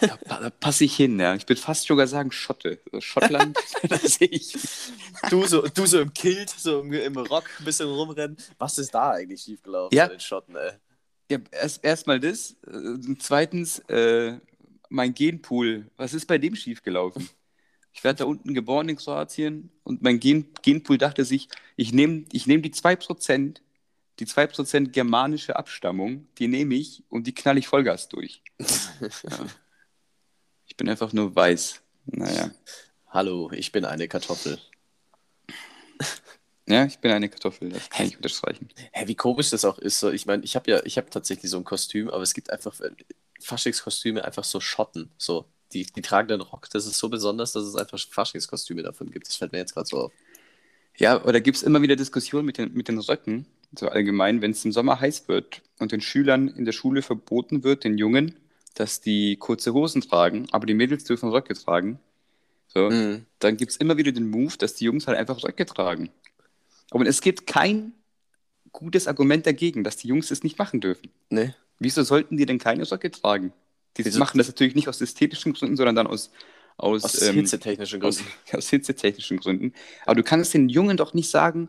Da, da passe ich hin, ja. Ich bin fast sogar sagen Schotte. So Schottland, <laughs> da sehe ich. Du so, du so im Kilt, so im, im Rock ein bisschen rumrennen. Was ist da eigentlich schiefgelaufen Ja. bei den Schotten, ey? Ja, erst erstmal das. Äh, zweitens, äh, mein Genpool. Was ist bei dem schiefgelaufen? Ich werde da unten geboren in Kroatien und mein Gen Genpool dachte sich, ich nehme ich nehm die 2%, die 2% germanische Abstammung, die nehme ich und die knall ich Vollgas durch. <laughs> ja. Ich bin einfach nur weiß. Naja. Hallo, ich bin eine Kartoffel. Ja, ich bin eine Kartoffel, das kann ich unterstreichen. Hä, wie komisch das auch ist. So, ich meine, ich habe ja, ich habe tatsächlich so ein Kostüm, aber es gibt einfach Faschingskostüme, einfach so Schotten. So, die, die tragen den Rock, das ist so besonders, dass es einfach Faschingskostüme davon gibt. Das fällt mir jetzt gerade so auf. Ja, oder gibt es immer wieder Diskussionen mit den, mit den Röcken, so allgemein, wenn es im Sommer heiß wird und den Schülern in der Schule verboten wird, den Jungen, dass die kurze Hosen tragen, aber die Mädels dürfen Röcke tragen. So, Mhm. dann gibt es immer wieder den Move, dass die Jungs halt einfach Röcke tragen. Aber es gibt kein gutes Argument dagegen, dass die Jungs das nicht machen dürfen. Ne? Wieso sollten die denn keine Röcke tragen? Die Wieso- machen das natürlich nicht aus ästhetischen Gründen, sondern dann aus, aus, Aus ähm, hitzetechnischen aus, Gründen. <laughs> aus hitzetechnischen Gründen. Aber du kannst den Jungen doch nicht sagen,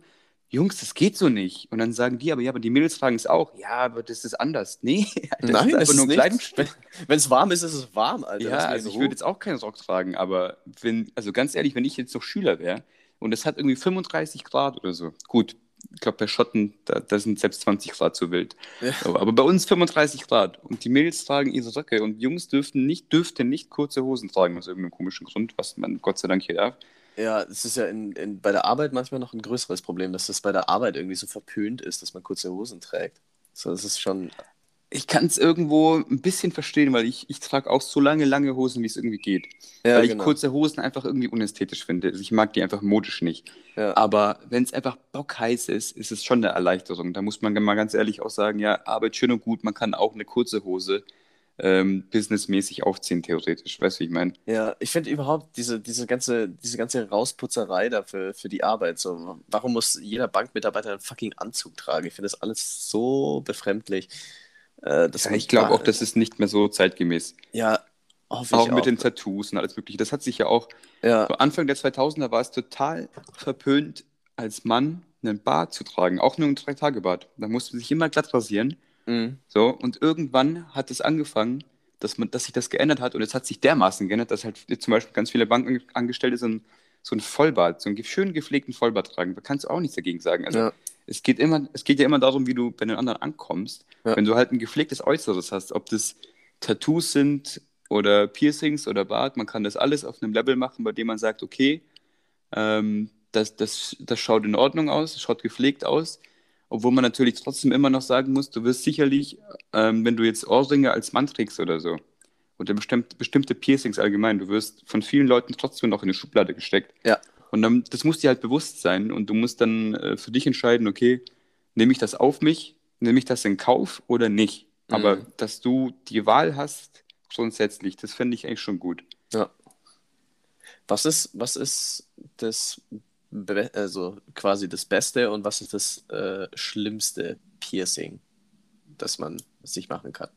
Jungs, das geht so nicht. Und dann sagen die, aber ja, aber die Mädels tragen es auch. Ja, aber das ist anders. <laughs> Nee, das Nein, ist einfach nur. Kleidungsstück. Wenn es warm ist, ist es warm, Alter. Ja, also ich würde jetzt auch keinen Rock tragen, aber wenn, also ganz ehrlich, wenn ich jetzt noch Schüler wäre und es hat irgendwie 35 Grad oder so, gut, ich glaube bei Schotten, da, da sind selbst 20 Grad zu wild. Ja. Aber, bei uns 35 Grad und die Mädels tragen ihre Röcke und Jungs dürften nicht, dürften nicht kurze Hosen tragen aus irgendeinem komischen Grund, was man Gott sei Dank hier darf. Ja, es ist ja in, in, bei der Arbeit manchmal noch ein größeres Problem, dass das bei der Arbeit irgendwie so verpönt ist, dass man kurze Hosen trägt. So, das ist schon. Ich kann es irgendwo ein bisschen verstehen, weil ich, ich trage auch so lange, lange Hosen, wie es irgendwie geht. Ja, weil ich genau. kurze Hosen einfach irgendwie unästhetisch finde. Also ich mag die einfach modisch nicht. Ja. Aber wenn es einfach bockheiß ist, ist es schon eine Erleichterung. Da muss man mal ganz ehrlich auch sagen, ja, Arbeit schön und gut, man kann auch eine kurze Hose ähm, businessmäßig aufziehen, theoretisch. Weißt du, wie ich meine? Ja, ich finde überhaupt diese, diese ganze, diese ganze Rausputzerei dafür für die Arbeit. So, warum muss jeder Bankmitarbeiter einen fucking Anzug tragen? Ich finde das alles so befremdlich. Äh, Ja, ich glaube auch, das ist nicht mehr so zeitgemäß. Ja, hoffe Auch ich mit auch. den Tattoos und alles Mögliche. Das hat sich ja auch, Ja, so Anfang der 2000er war es total verpönt, als Mann einen Bart zu tragen. Auch nur einen Drei-Tage-Bart. Da musste man sich immer glatt rasieren. mhm. So, und irgendwann hat es angefangen, dass, man, dass sich das geändert hat und es hat sich dermaßen geändert, dass halt zum Beispiel ganz viele Bankangestellte so ein, so ein Vollbart, so einen schön gepflegten Vollbart tragen. Da kannst du auch nichts dagegen sagen. Also ja, es geht immer, es geht ja immer darum, wie du bei den anderen ankommst. Ja. Wenn du halt ein gepflegtes Äußeres hast, ob das Tattoos sind oder Piercings oder Bart, man kann das alles auf einem Level machen, bei dem man sagt, okay, ähm, das, das, das schaut in Ordnung aus, das schaut gepflegt aus. Obwohl man natürlich trotzdem immer noch sagen muss, du wirst sicherlich, ähm, wenn du jetzt Ohrringe als Mann trägst oder so, oder bestimmt, bestimmte Piercings allgemein, du wirst von vielen Leuten trotzdem noch in eine Schublade gesteckt. ja, Und dann, das muss dir halt bewusst sein und du musst dann äh, für dich entscheiden, okay, nehme ich das auf mich, nehme ich das in Kauf oder nicht. Aber Mhm. dass du die Wahl hast, grundsätzlich, das fände ich eigentlich schon gut. ja. Was ist, was ist das, Be- also quasi das Beste und was ist das äh, schlimmste Piercing, das man sich machen kann?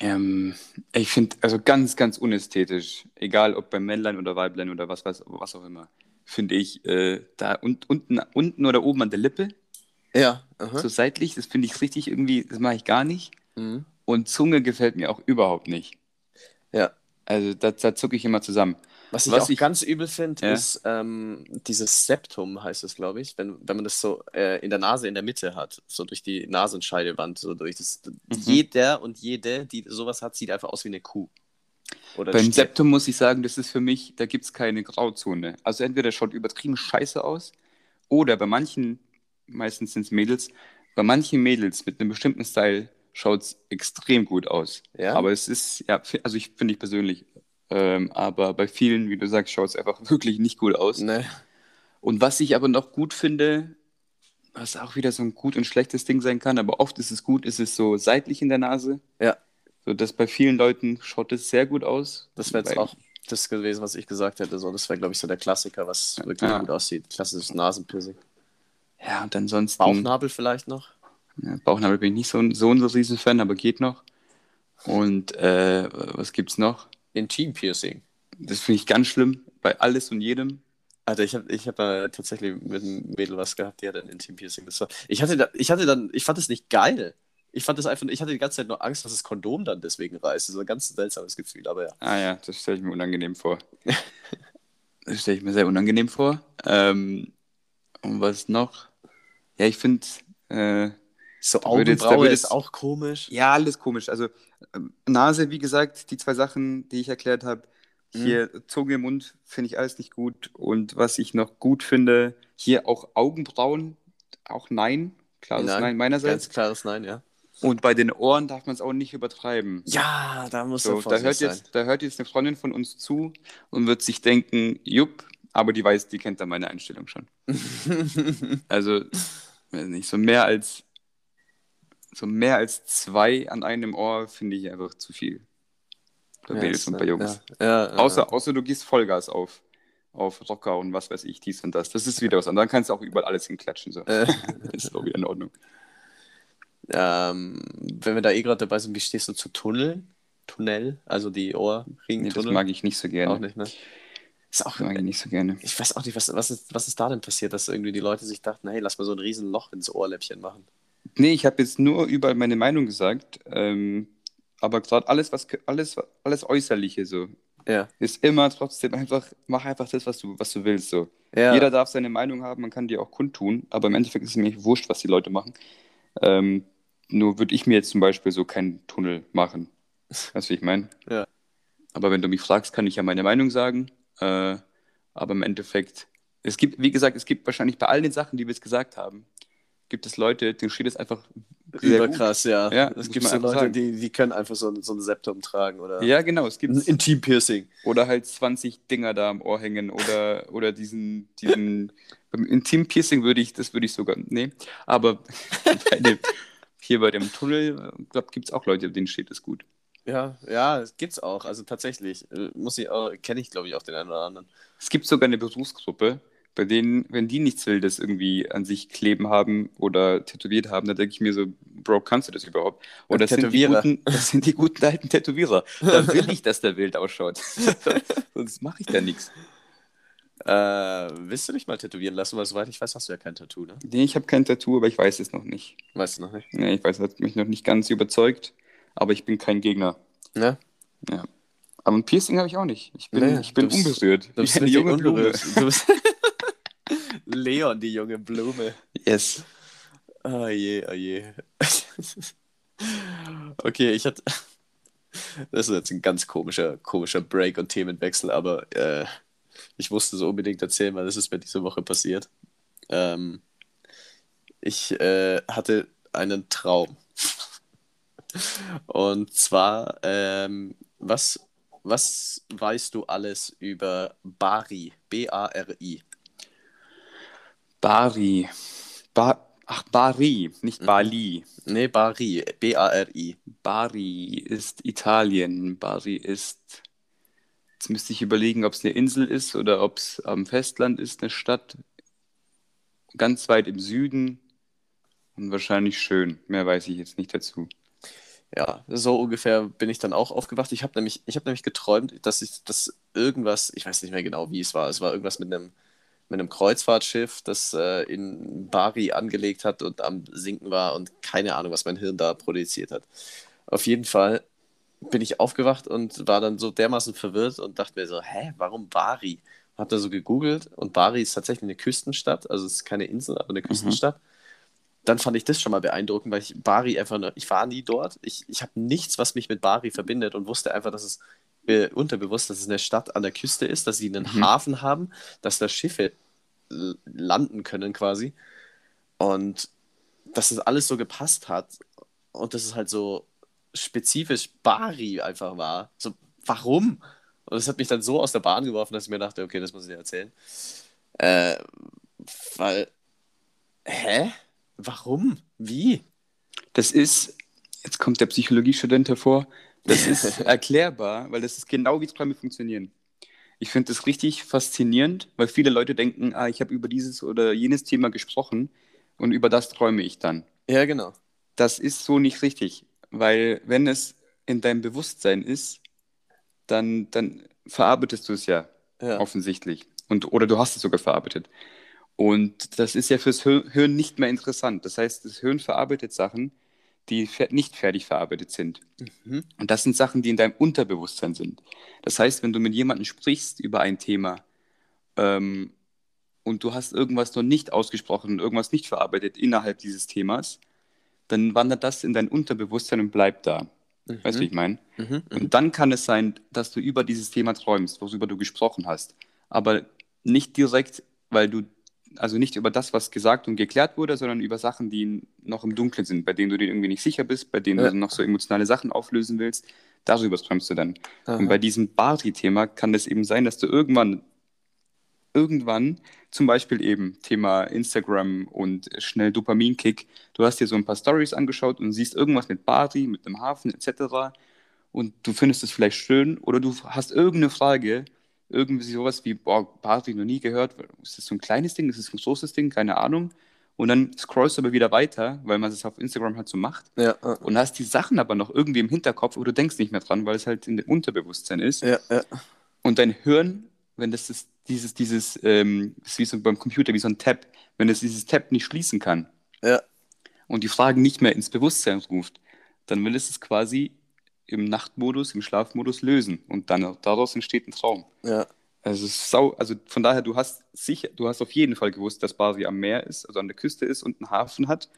Ähm, ich finde, also ganz, ganz unästhetisch, egal ob beim Männlein oder Weiblein oder was, was, was auch immer, finde ich, äh, da und, unten, unten oder oben an der Lippe, Ja, aha. so seitlich, das finde ich richtig irgendwie, das mache ich gar nicht. Mhm. Und Zunge gefällt mir auch überhaupt nicht. Ja. Also da, da zucke ich immer zusammen. Was ich Was auch ich- ganz übel finde, Ja. ist ähm, dieses Septum, heißt es, glaube ich, wenn, wenn man das so äh, in der Nase in der Mitte hat, so durch die Nasenscheidewand, so durch das. Mhm. Jeder und jede, die sowas hat, sieht einfach aus wie eine Kuh. Oder Beim. Septum muss ich sagen, das ist für mich, da gibt es keine Grauzone. Also entweder schaut übertrieben scheiße aus oder bei manchen, meistens sind es Mädels, bei manchen Mädels mit einem bestimmten Style schaut es extrem gut aus. Ja? Aber es ist, ja, also ich finde ich persönlich, ähm, aber bei vielen, wie du sagst, schaut es einfach <laughs> wirklich nicht gut aus. Ne. Und was ich aber noch gut finde, was auch wieder so ein gut und schlechtes Ding sein kann, aber oft ist es gut, ist es so seitlich in der Nase. Ja, So, das bei vielen Leuten schaut es sehr gut aus. das wäre jetzt auch das gewesen, was ich gesagt hätte. So, das wäre, glaube ich, so der Klassiker, was wirklich Ja. gut aussieht. Klassisches Nasenpiercing. Ja, und ansonsten. Bauchnabel vielleicht noch. Ja, Bauchnabel bin ich nicht so ein, so ein riesen Fan, aber geht noch. Und äh, was gibt's noch? Intimpiercing. Das finde ich ganz schlimm, bei alles und jedem. Alter, ich habe ich hab, äh, tatsächlich mit einem Mädel was gehabt, die hatte ein Intimpiercing. Das war, ich, hatte da, ich hatte dann, ich fand das nicht geil. Ich fand das einfach, ich hatte die ganze Zeit nur Angst, dass das Kondom dann deswegen reißt. Das ist ein ganz seltsames Gefühl, aber ja. Ah ja, das stelle ich mir unangenehm vor. <laughs> das stelle ich mir sehr unangenehm vor. Ähm, und was noch? Ja, ich finde, äh, So jetzt- Augenbraue würde ist jetzt- auch komisch. ja, alles komisch. Also ähm, Nase, wie gesagt, die zwei Sachen, die ich erklärt habe. Hier Zunge, Mund finde ich alles nicht gut. Und was ich noch gut finde, hier auch Augenbrauen, auch nein. Klares Nein, Nein, meinerseits. Ganz klares Nein, ja. Und bei den Ohren darf man es auch nicht übertreiben. Ja, da muss So, da, hört vorsichtig jetzt, da hört jetzt eine Freundin von uns zu und wird sich denken, jupp, aber die weiß, die kennt da meine Einstellung schon. sein. <laughs> Also, weiß nicht, so mehr als so mehr als zwei an einem Ohr finde ich einfach zu viel. Bei Ja, Mädels und bei Jungs. Ja, ja. Außer, außer du gehst Vollgas auf, auf Rocker und was weiß ich, dies und das. Das ist wieder was. Und dann kannst du auch überall alles hinklatschen. So. Äh, <laughs> ist auch wieder in Ordnung. ähm, wenn wir da eh gerade dabei sind, wie stehst du zu Tunnel? Tunnel, also die Nee, das mag ich nicht so gerne. auch nicht, ne? Ist auch, mag ich nicht so gerne. ich weiß auch nicht, was, was, ist, was ist da denn passiert, dass irgendwie die Leute sich dachten, hey, lass mal so ein riesen Loch ins Ohrläppchen machen. Nee, ich habe jetzt nur überall meine Meinung gesagt. Ähm, aber gerade alles, was alles, alles Äußerliche so, Ja. ist immer trotzdem einfach, mach einfach das, was du, was du willst. So. ja. Jeder darf seine Meinung haben, man kann die auch kundtun, aber im Endeffekt ist es mir wurscht, was die Leute machen. Ähm, nur würde ich mir jetzt zum Beispiel so keinen Tunnel machen. Weißt du, wie ich meine? Ja. Aber wenn du mich fragst, kann ich ja meine Meinung sagen. Äh, aber im Endeffekt, es gibt, wie gesagt, es gibt wahrscheinlich bei all den Sachen, die wir jetzt gesagt haben, gibt es Leute, denen steht es einfach. Überkrass, ja. Ja, es gibt so Leute, sagen. die, die können einfach so, so ein Septum tragen oder Ja, genau, es gibt ein Intim-Piercing. Oder halt 20 Dinger da am Ohr hängen oder, oder diesen, diesen beim Intim-Piercing würde ich, das würde ich sogar, nee, aber <laughs> bei dem, hier bei dem Tunnel, glaube gibt es auch Leute, denen steht es gut. Ja, ja, es gibt's auch. Also tatsächlich. Äh, Muss ich kenne ich, glaube ich, auch den einen oder anderen. Es gibt sogar eine Berufsgruppe, bei denen, wenn die nichts Wildes irgendwie an sich kleben haben oder tätowiert haben, dann denke ich mir so, Bro, kannst du das überhaupt? Oder das sind, die guten, das sind die guten alten Tätowierer. Da will ich, dass der wild ausschaut. <laughs> Sonst mache ich da nichts. Äh, willst du dich mal tätowieren lassen? Weil soweit ich weiß, hast du ja kein Tattoo, ne? Nee, ich habe kein Tattoo, aber ich weiß es noch nicht. Weißt du noch nicht? Nee, ich weiß, es hat mich noch nicht ganz überzeugt, aber ich bin kein Gegner. Ne? Ja. Aber ein Piercing habe ich auch nicht. Ich bin, Nee, ich bin du bist- unberührt. Du bist eine junge Blume. unberührt. Du bist <laughs> Leon, die junge Blume. Yes. Oh je, oh je. <laughs> okay, ich hatte. Das ist jetzt ein ganz komischer, komischer Break und Themenwechsel, aber äh, ich musste so unbedingt erzählen, weil das ist mir diese Woche passiert. Ähm, ich äh, hatte einen Traum. Und zwar, ähm, was, was weißt du alles über Bari? B-A-R-I. Bari. Ba Ach, Bari, nicht Mhm. Bali. Nee, Bari. B-A-R-I. Bari ist Italien. Bari ist. Jetzt müsste ich überlegen, ob es eine Insel ist oder ob es am Festland ist, eine Stadt. Ganz weit im Süden. Und wahrscheinlich schön. Mehr weiß ich jetzt nicht dazu. Ja, so ungefähr bin ich dann auch aufgewacht. Ich habe nämlich, ich hab nämlich geträumt, dass ich dass irgendwas, ich weiß nicht mehr genau, wie es war. Es war irgendwas mit einem, mit einem Kreuzfahrtschiff, das äh, in Bari angelegt hat und am Sinken war und keine Ahnung, was mein Hirn da produziert hat. Auf jeden Fall bin ich aufgewacht und war dann so dermaßen verwirrt und dachte mir so, hä, warum Bari? Hab da so gegoogelt und Bari ist tatsächlich eine Küstenstadt, also es ist keine Insel, aber eine Küstenstadt dann fand ich das schon mal beeindruckend, weil ich Bari einfach, nur- ich war nie dort. Ich, ich habe nichts, was mich mit Bari verbindet und wusste einfach, dass es äh, unterbewusst, dass es eine Stadt an der Küste ist, dass sie einen Mhm. Hafen haben, dass da Schiffe landen können quasi und dass es alles so gepasst hat und dass es halt so spezifisch Bari einfach war. So, warum? Und das hat mich dann so aus der Bahn geworfen, dass ich mir dachte, okay, das muss ich dir erzählen. Äh, weil, hä? Warum? Wie? Das ist, jetzt kommt der Psychologiestudent hervor, das ist <laughs> erklärbar, weil das ist genau wie Träume funktionieren. Ich finde das richtig faszinierend, weil viele Leute denken, ah, ich habe über dieses oder jenes Thema gesprochen und über das träume ich dann. Ja, genau. Das ist so nicht richtig, weil wenn es in deinem Bewusstsein ist, dann, dann verarbeitest du es ja Ja. offensichtlich. Und, oder du hast es sogar verarbeitet. Und das ist ja fürs Hir- Hirn nicht mehr interessant. Das heißt, das Hirn verarbeitet Sachen, die nicht fertig verarbeitet sind. Mhm. Und das sind Sachen, die in deinem Unterbewusstsein sind. Das heißt, wenn du mit jemandem sprichst über ein Thema ähm, und du hast irgendwas noch nicht ausgesprochen, irgendwas nicht verarbeitet innerhalb dieses Themas, dann wandert das in dein Unterbewusstsein und bleibt da. Mhm. Weißt du, wie ich meine? Mhm, mhm. Und dann kann es sein, dass du über dieses Thema träumst, worüber du gesprochen hast. Aber nicht direkt, weil du, also nicht über das, was gesagt und geklärt wurde, sondern über Sachen, die noch im Dunkeln sind, bei denen du dir irgendwie nicht sicher bist, bei denen ja. du noch so emotionale Sachen auflösen willst. Darüber träumst du dann. Aha. Und bei diesem Bari-Thema kann es eben sein, dass du irgendwann, irgendwann zum Beispiel eben Thema Instagram und schnell Dopaminkick. Du hast dir so ein paar Stories angeschaut und siehst irgendwas mit Bari, mit dem Hafen etc. Und du findest es vielleicht schön oder du hast irgendeine Frage, irgendwie sowas wie, boah, Bari noch nie gehört. Ist das so ein kleines Ding? Ist das ein großes Ding? Keine Ahnung. Und dann scrollst du aber wieder weiter, weil man es auf Instagram halt so macht. Ja, ja. Und hast die Sachen aber noch irgendwie im Hinterkopf, oder du denkst nicht mehr dran, weil es halt in dem Unterbewusstsein ist. Ja. Und dein Hirn, wenn das ist, dieses, dieses, ähm, ist wie so beim Computer, wie so ein Tab, wenn es dieses Tab nicht schließen kann und die Fragen nicht mehr ins Bewusstsein ruft, dann will es es quasi im Nachtmodus, im Schlafmodus lösen und dann daraus entsteht ein Traum. Ja. Also, sau, also von daher, du hast sicher, du hast auf jeden Fall gewusst, dass Bari am Meer ist, also an der Küste ist und einen Hafen hat.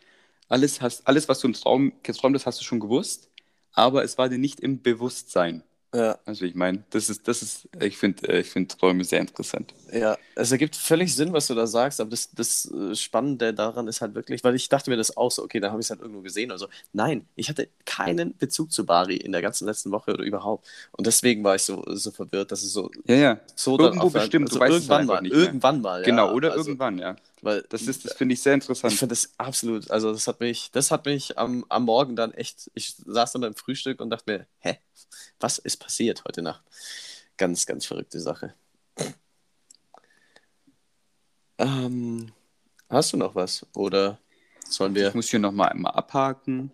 Alles, hast, alles was du im Traum geträumt hast, hast du schon gewusst, aber es war dir nicht im Bewusstsein. Ja. Also ich meine, das ist, das ist, ich finde, äh, ich finde Träume sehr interessant. Ja, es ergibt völlig Sinn, was du da sagst, aber das, das äh, Spannende daran ist halt wirklich, weil ich dachte mir das auch so, okay, da habe ich es halt irgendwo gesehen oder so. Nein, ich hatte keinen Bezug zu Bari in der ganzen letzten Woche oder überhaupt. Und deswegen war ich so, so verwirrt, dass es so. Ja, ja. So Irgendwo bestimmt, also du weißt irgendwann mal, nicht irgendwann mal. Ja. Genau, oder also, irgendwann, ja. Weil das ist, das finde ich sehr interessant. Ich finde das absolut, also das hat mich, das hat mich am, am Morgen dann echt, ich saß dann beim Frühstück und dachte mir, hä, was ist passiert heute Nacht? Ganz, ganz verrückte Sache. Ähm, hast du noch was? Oder sollen wir. Ich muss hier nochmal einmal abhaken.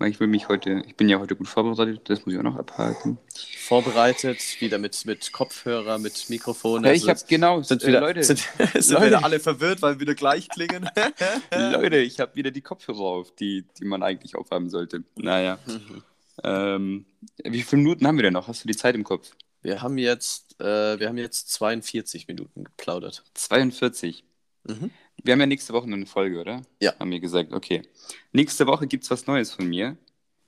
Weil ich will mich heute, ich bin ja heute gut vorbereitet, das muss ich auch noch abhalten. Vorbereitet, wieder mit, mit Kopfhörer, mit Mikrofon. Ja, also ich habe genau, sind wieder, Leute, sind, <laughs> sind Leute. wieder alle verwirrt, weil wir wieder gleich klingen. <laughs> Leute, ich habe wieder die Kopfhörer auf, die, die man eigentlich aufhaben sollte. Naja. Mhm. ähm, wie viele Minuten haben wir denn noch? Hast du die Zeit im Kopf? Wir haben jetzt, äh, wir haben jetzt 42 Minuten geplaudert. 42? Mhm. Wir haben ja nächste Woche noch eine Folge, oder? Ja. Haben wir gesagt, okay. Nächste Woche gibt es was Neues von mir.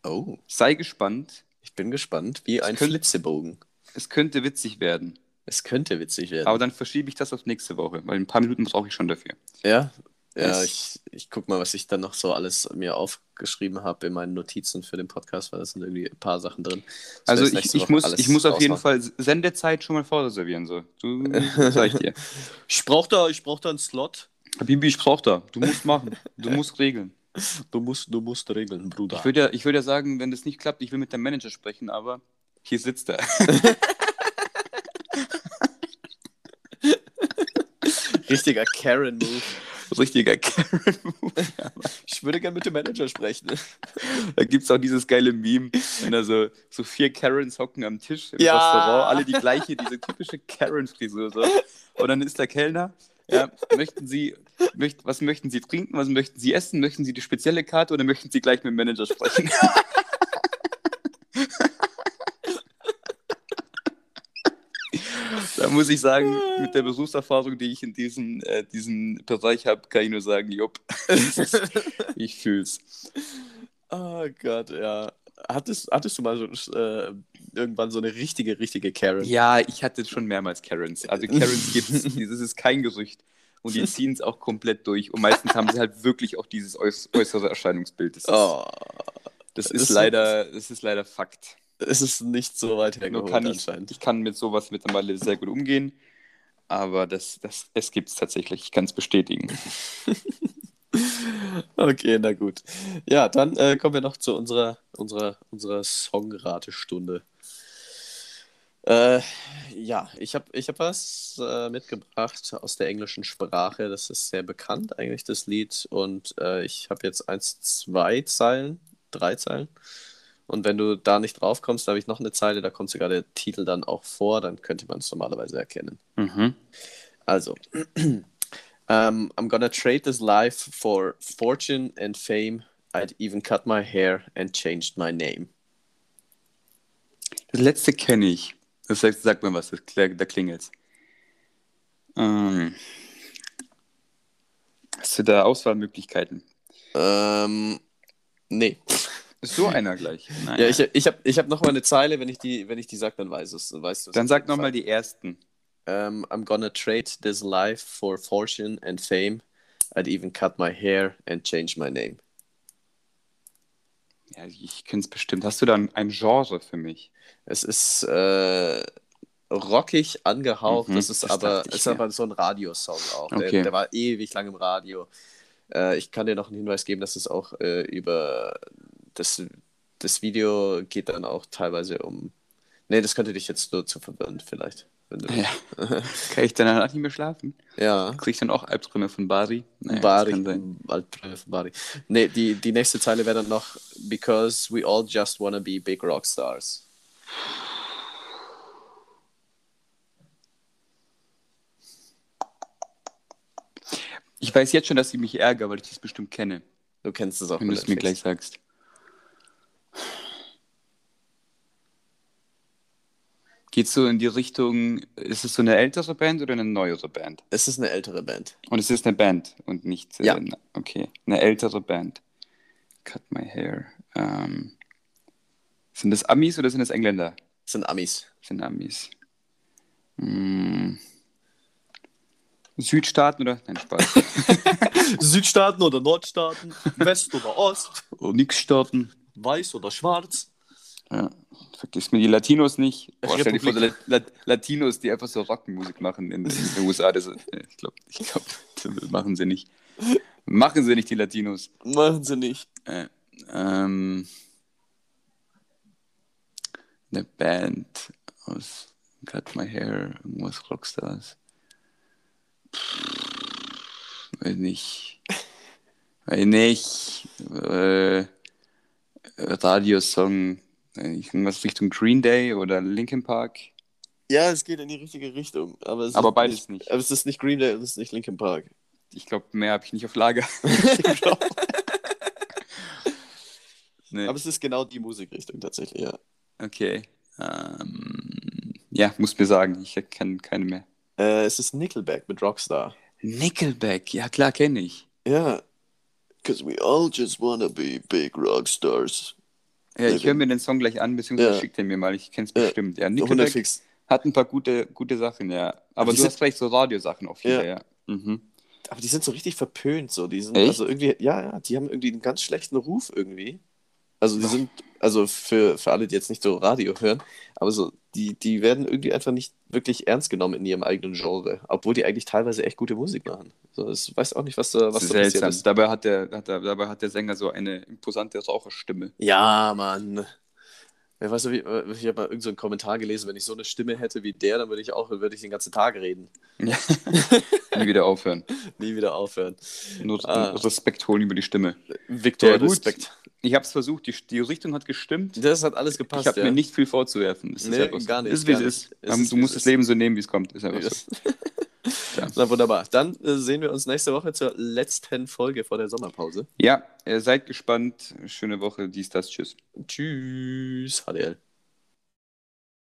Oh. Sei gespannt. Ich bin gespannt, wie ein könnte, Flitzebogen. Es könnte witzig werden. Es könnte witzig werden. Aber dann verschiebe ich das auf nächste Woche, weil ein paar Minuten brauche ich schon dafür. Ja, ja, ich, ich guck mal, was ich dann noch so alles mir aufgeschrieben habe in meinen Notizen für den Podcast, weil da sind irgendwie ein paar Sachen drin. Das also ich, ich muss, ich muss auf jeden Fall Sendezeit schon mal vorreservieren. So. Du, sag ich dir. <laughs> ich brauche da, brauch da einen Slot. Bibi, ich brauche da. Du musst machen. Du musst regeln. Du musst, du musst regeln, Bruder. Ich würde ja, würd ja sagen, wenn das nicht klappt, ich will mit dem Manager sprechen, aber hier sitzt er. <laughs> Richtiger Karen-Move. Richtiger Karen-Move. ich würde gerne mit dem Manager sprechen. Da gibt es auch dieses geile Meme, wenn da so, so vier Karens hocken am Tisch im ja. Restaurant, alle die gleiche, diese typische Karen-Frisur. So. Und dann ist der Kellner ja, möchten Sie, möcht, was möchten Sie trinken, was möchten Sie essen? Möchten Sie die spezielle Karte oder möchten Sie gleich mit dem Manager sprechen? <laughs> da muss ich sagen, mit der Berufserfahrung, die ich in diesem, äh, diesem Bereich habe, kann ich nur sagen, jupp, ich fühl's. Oh Gott, ja. Hattest, hattest du mal so, äh, irgendwann so eine richtige, richtige Karen? Ja, ich hatte schon mehrmals Karens. Also <laughs> Karens gibt es, das ist kein Gerücht. Und die ziehen es auch komplett durch. Und meistens haben sie halt wirklich auch dieses äußere Erscheinungsbild. Das ist, oh, das ist, ist leider, das ist leider Fakt. Es ist nicht so weit hergeholt kann ich, anscheinend. Ich kann mit sowas mittlerweile sehr gut umgehen. Aber das, das, es gibt es tatsächlich. Ich kann es bestätigen. <laughs> Okay, na gut. Ja, dann äh, kommen wir noch zu unserer, unserer, unserer Songratestunde. Äh, ja, ich habe ich hab was äh, mitgebracht aus der englischen Sprache. Das ist sehr bekannt eigentlich, das Lied. Und äh, ich habe jetzt eins, zwei Zeilen, drei Zeilen. Und wenn du da nicht drauf kommst, da habe ich noch eine Zeile, da kommt sogar der Titel dann auch vor, dann könnte man es normalerweise erkennen. Mhm. Also, um, <clears throat> I'm gonna trade this life for fortune and fame. I'd even cut my hair and changed my name. Das letzte kenne ich. Das sagt, sag mir was, das, da klingelt. Ähm, Hast du da Auswahlmöglichkeiten? Ähm, nee. Ist so einer gleich. Naja. <laughs> Ja, ich, ich habe ich hab noch mal eine Zeile, wenn ich die, wenn ich die sag, dann weiß es. Weißt du es Dann sag nochmal die ersten. Um, I'm gonna trade this life for fortune and fame. I'd even cut my hair and change my name. Ja, ich kenne es bestimmt. Hast du da ein, Genre für mich? Es ist äh, rockig angehaucht, Mhm, das ist das aber, ist aber so ein Radiosong auch. Der, Okay. der war ewig lang im Radio. Äh, ich kann dir noch einen Hinweis geben, dass es auch äh, über das, das Video geht dann auch teilweise um. Nee, das könnte dich jetzt nur zu verwirren, vielleicht. Ja. <laughs> Kann ich danach nicht mehr schlafen? ja. Krieg ich dann auch Albträume von Bari? Naja, Bari. Albträume von Bari. Nee, die, die nächste Zeile wäre dann noch Because we all just wanna be big rock stars. Ich weiß jetzt schon, dass ich mich ärgere, weil ich das bestimmt kenne, Du kennst es auch. wenn du es mir gleich sagst. Geht so in die Richtung, ist es so eine ältere Band oder eine neuere Band? Es ist eine ältere Band. Und es ist eine Band und nicht. äh, Ja. ne- okay, eine ältere Band. Cut my hair. Ähm, sind das Amis oder sind das Engländer? Das sind Amis. Sind Amis. Hm. Südstaaten oder? Nein, Spaß. <laughs> Südstaaten oder Nordstaaten, West oder Ost, oh, nix Staaten. weiß oder schwarz. Ja. Vergiss mir die Latinos nicht. Boah, stell dir vor, Republik. La La Latinos, die einfach so Rockmusik machen in, in den USA. Das, ich glaube, ich glaub, <laughs> das machen sie nicht. Machen sie nicht, die Latinos. Machen sie nicht. Äh, ähm, eine Band aus Cut My Hair, irgendwas Rockstars. Pff, Weiß nicht. Weiß nicht. Äh, Radiosong. Nicht, Irgendwas Richtung Green Day oder Linkin Park. Ja, es geht in die richtige Richtung. Aber, es Aber ist beides nicht. Aber es ist nicht Green Day und es ist nicht Linkin Park. Ich glaube, mehr habe ich nicht auf Lager. <laughs> <laughs> nee. Aber es ist genau die Musikrichtung tatsächlich, ja. Okay. Ähm, ja, muss mir sagen, ich kenne keine mehr. Äh, es ist Nickelback mit Rockstar. Nickelback, ja klar, kenne ich. Ja. Because we all just wanna be big rockstars. Ja, ich höre mir den Song gleich an, beziehungsweise Ja. schickt den mir mal, ich kenne es bestimmt. Ja, 100 Nickelback hat ein paar gute, gute Sachen, ja. Aber Die du hast recht, so Radiosachen auch viele, ja. Ja. Mhm. Aber die sind so richtig verpönt, so. Die sind, Echt? also irgendwie, ja, ja, die haben irgendwie einen ganz schlechten Ruf irgendwie. Also die sind, also für, für alle, die jetzt nicht so Radio hören, aber so, die, die werden irgendwie einfach nicht wirklich ernst genommen in ihrem eigenen Genre, obwohl die eigentlich teilweise echt gute Musik machen. So, ich weiß auch nicht, was da, was da passiert ist. Dabei hat, der, hat der, dabei hat der Sänger so eine imposante Raucherstimme. Ja, Mann. Weißt du, wie, ich habe mal irgendeinen so Kommentar gelesen, wenn ich so eine Stimme hätte wie der, dann würde ich auch, würde ich den ganzen Tag reden. Ja. <laughs> Nie wieder aufhören. Nie wieder aufhören. Nur Ah. Respekt holen über die Stimme. Victor, Ja. Respekt. Ich habe es versucht, die, die Richtung hat gestimmt. Das hat alles gepasst, ich habe ja. mir nicht viel vorzuwerfen. Das ist Nee, so. gar nicht, Ist wie es ist. Ist, du musst das ist. Leben so nehmen, wie es kommt. Ist einfach Ja. Na wunderbar. Dann äh, sehen wir uns nächste Woche zur letzten Folge vor der Sommerpause. Ja, äh, seid gespannt. Schöne Woche. Dies, das. Tschüss. Tschüss, HDL.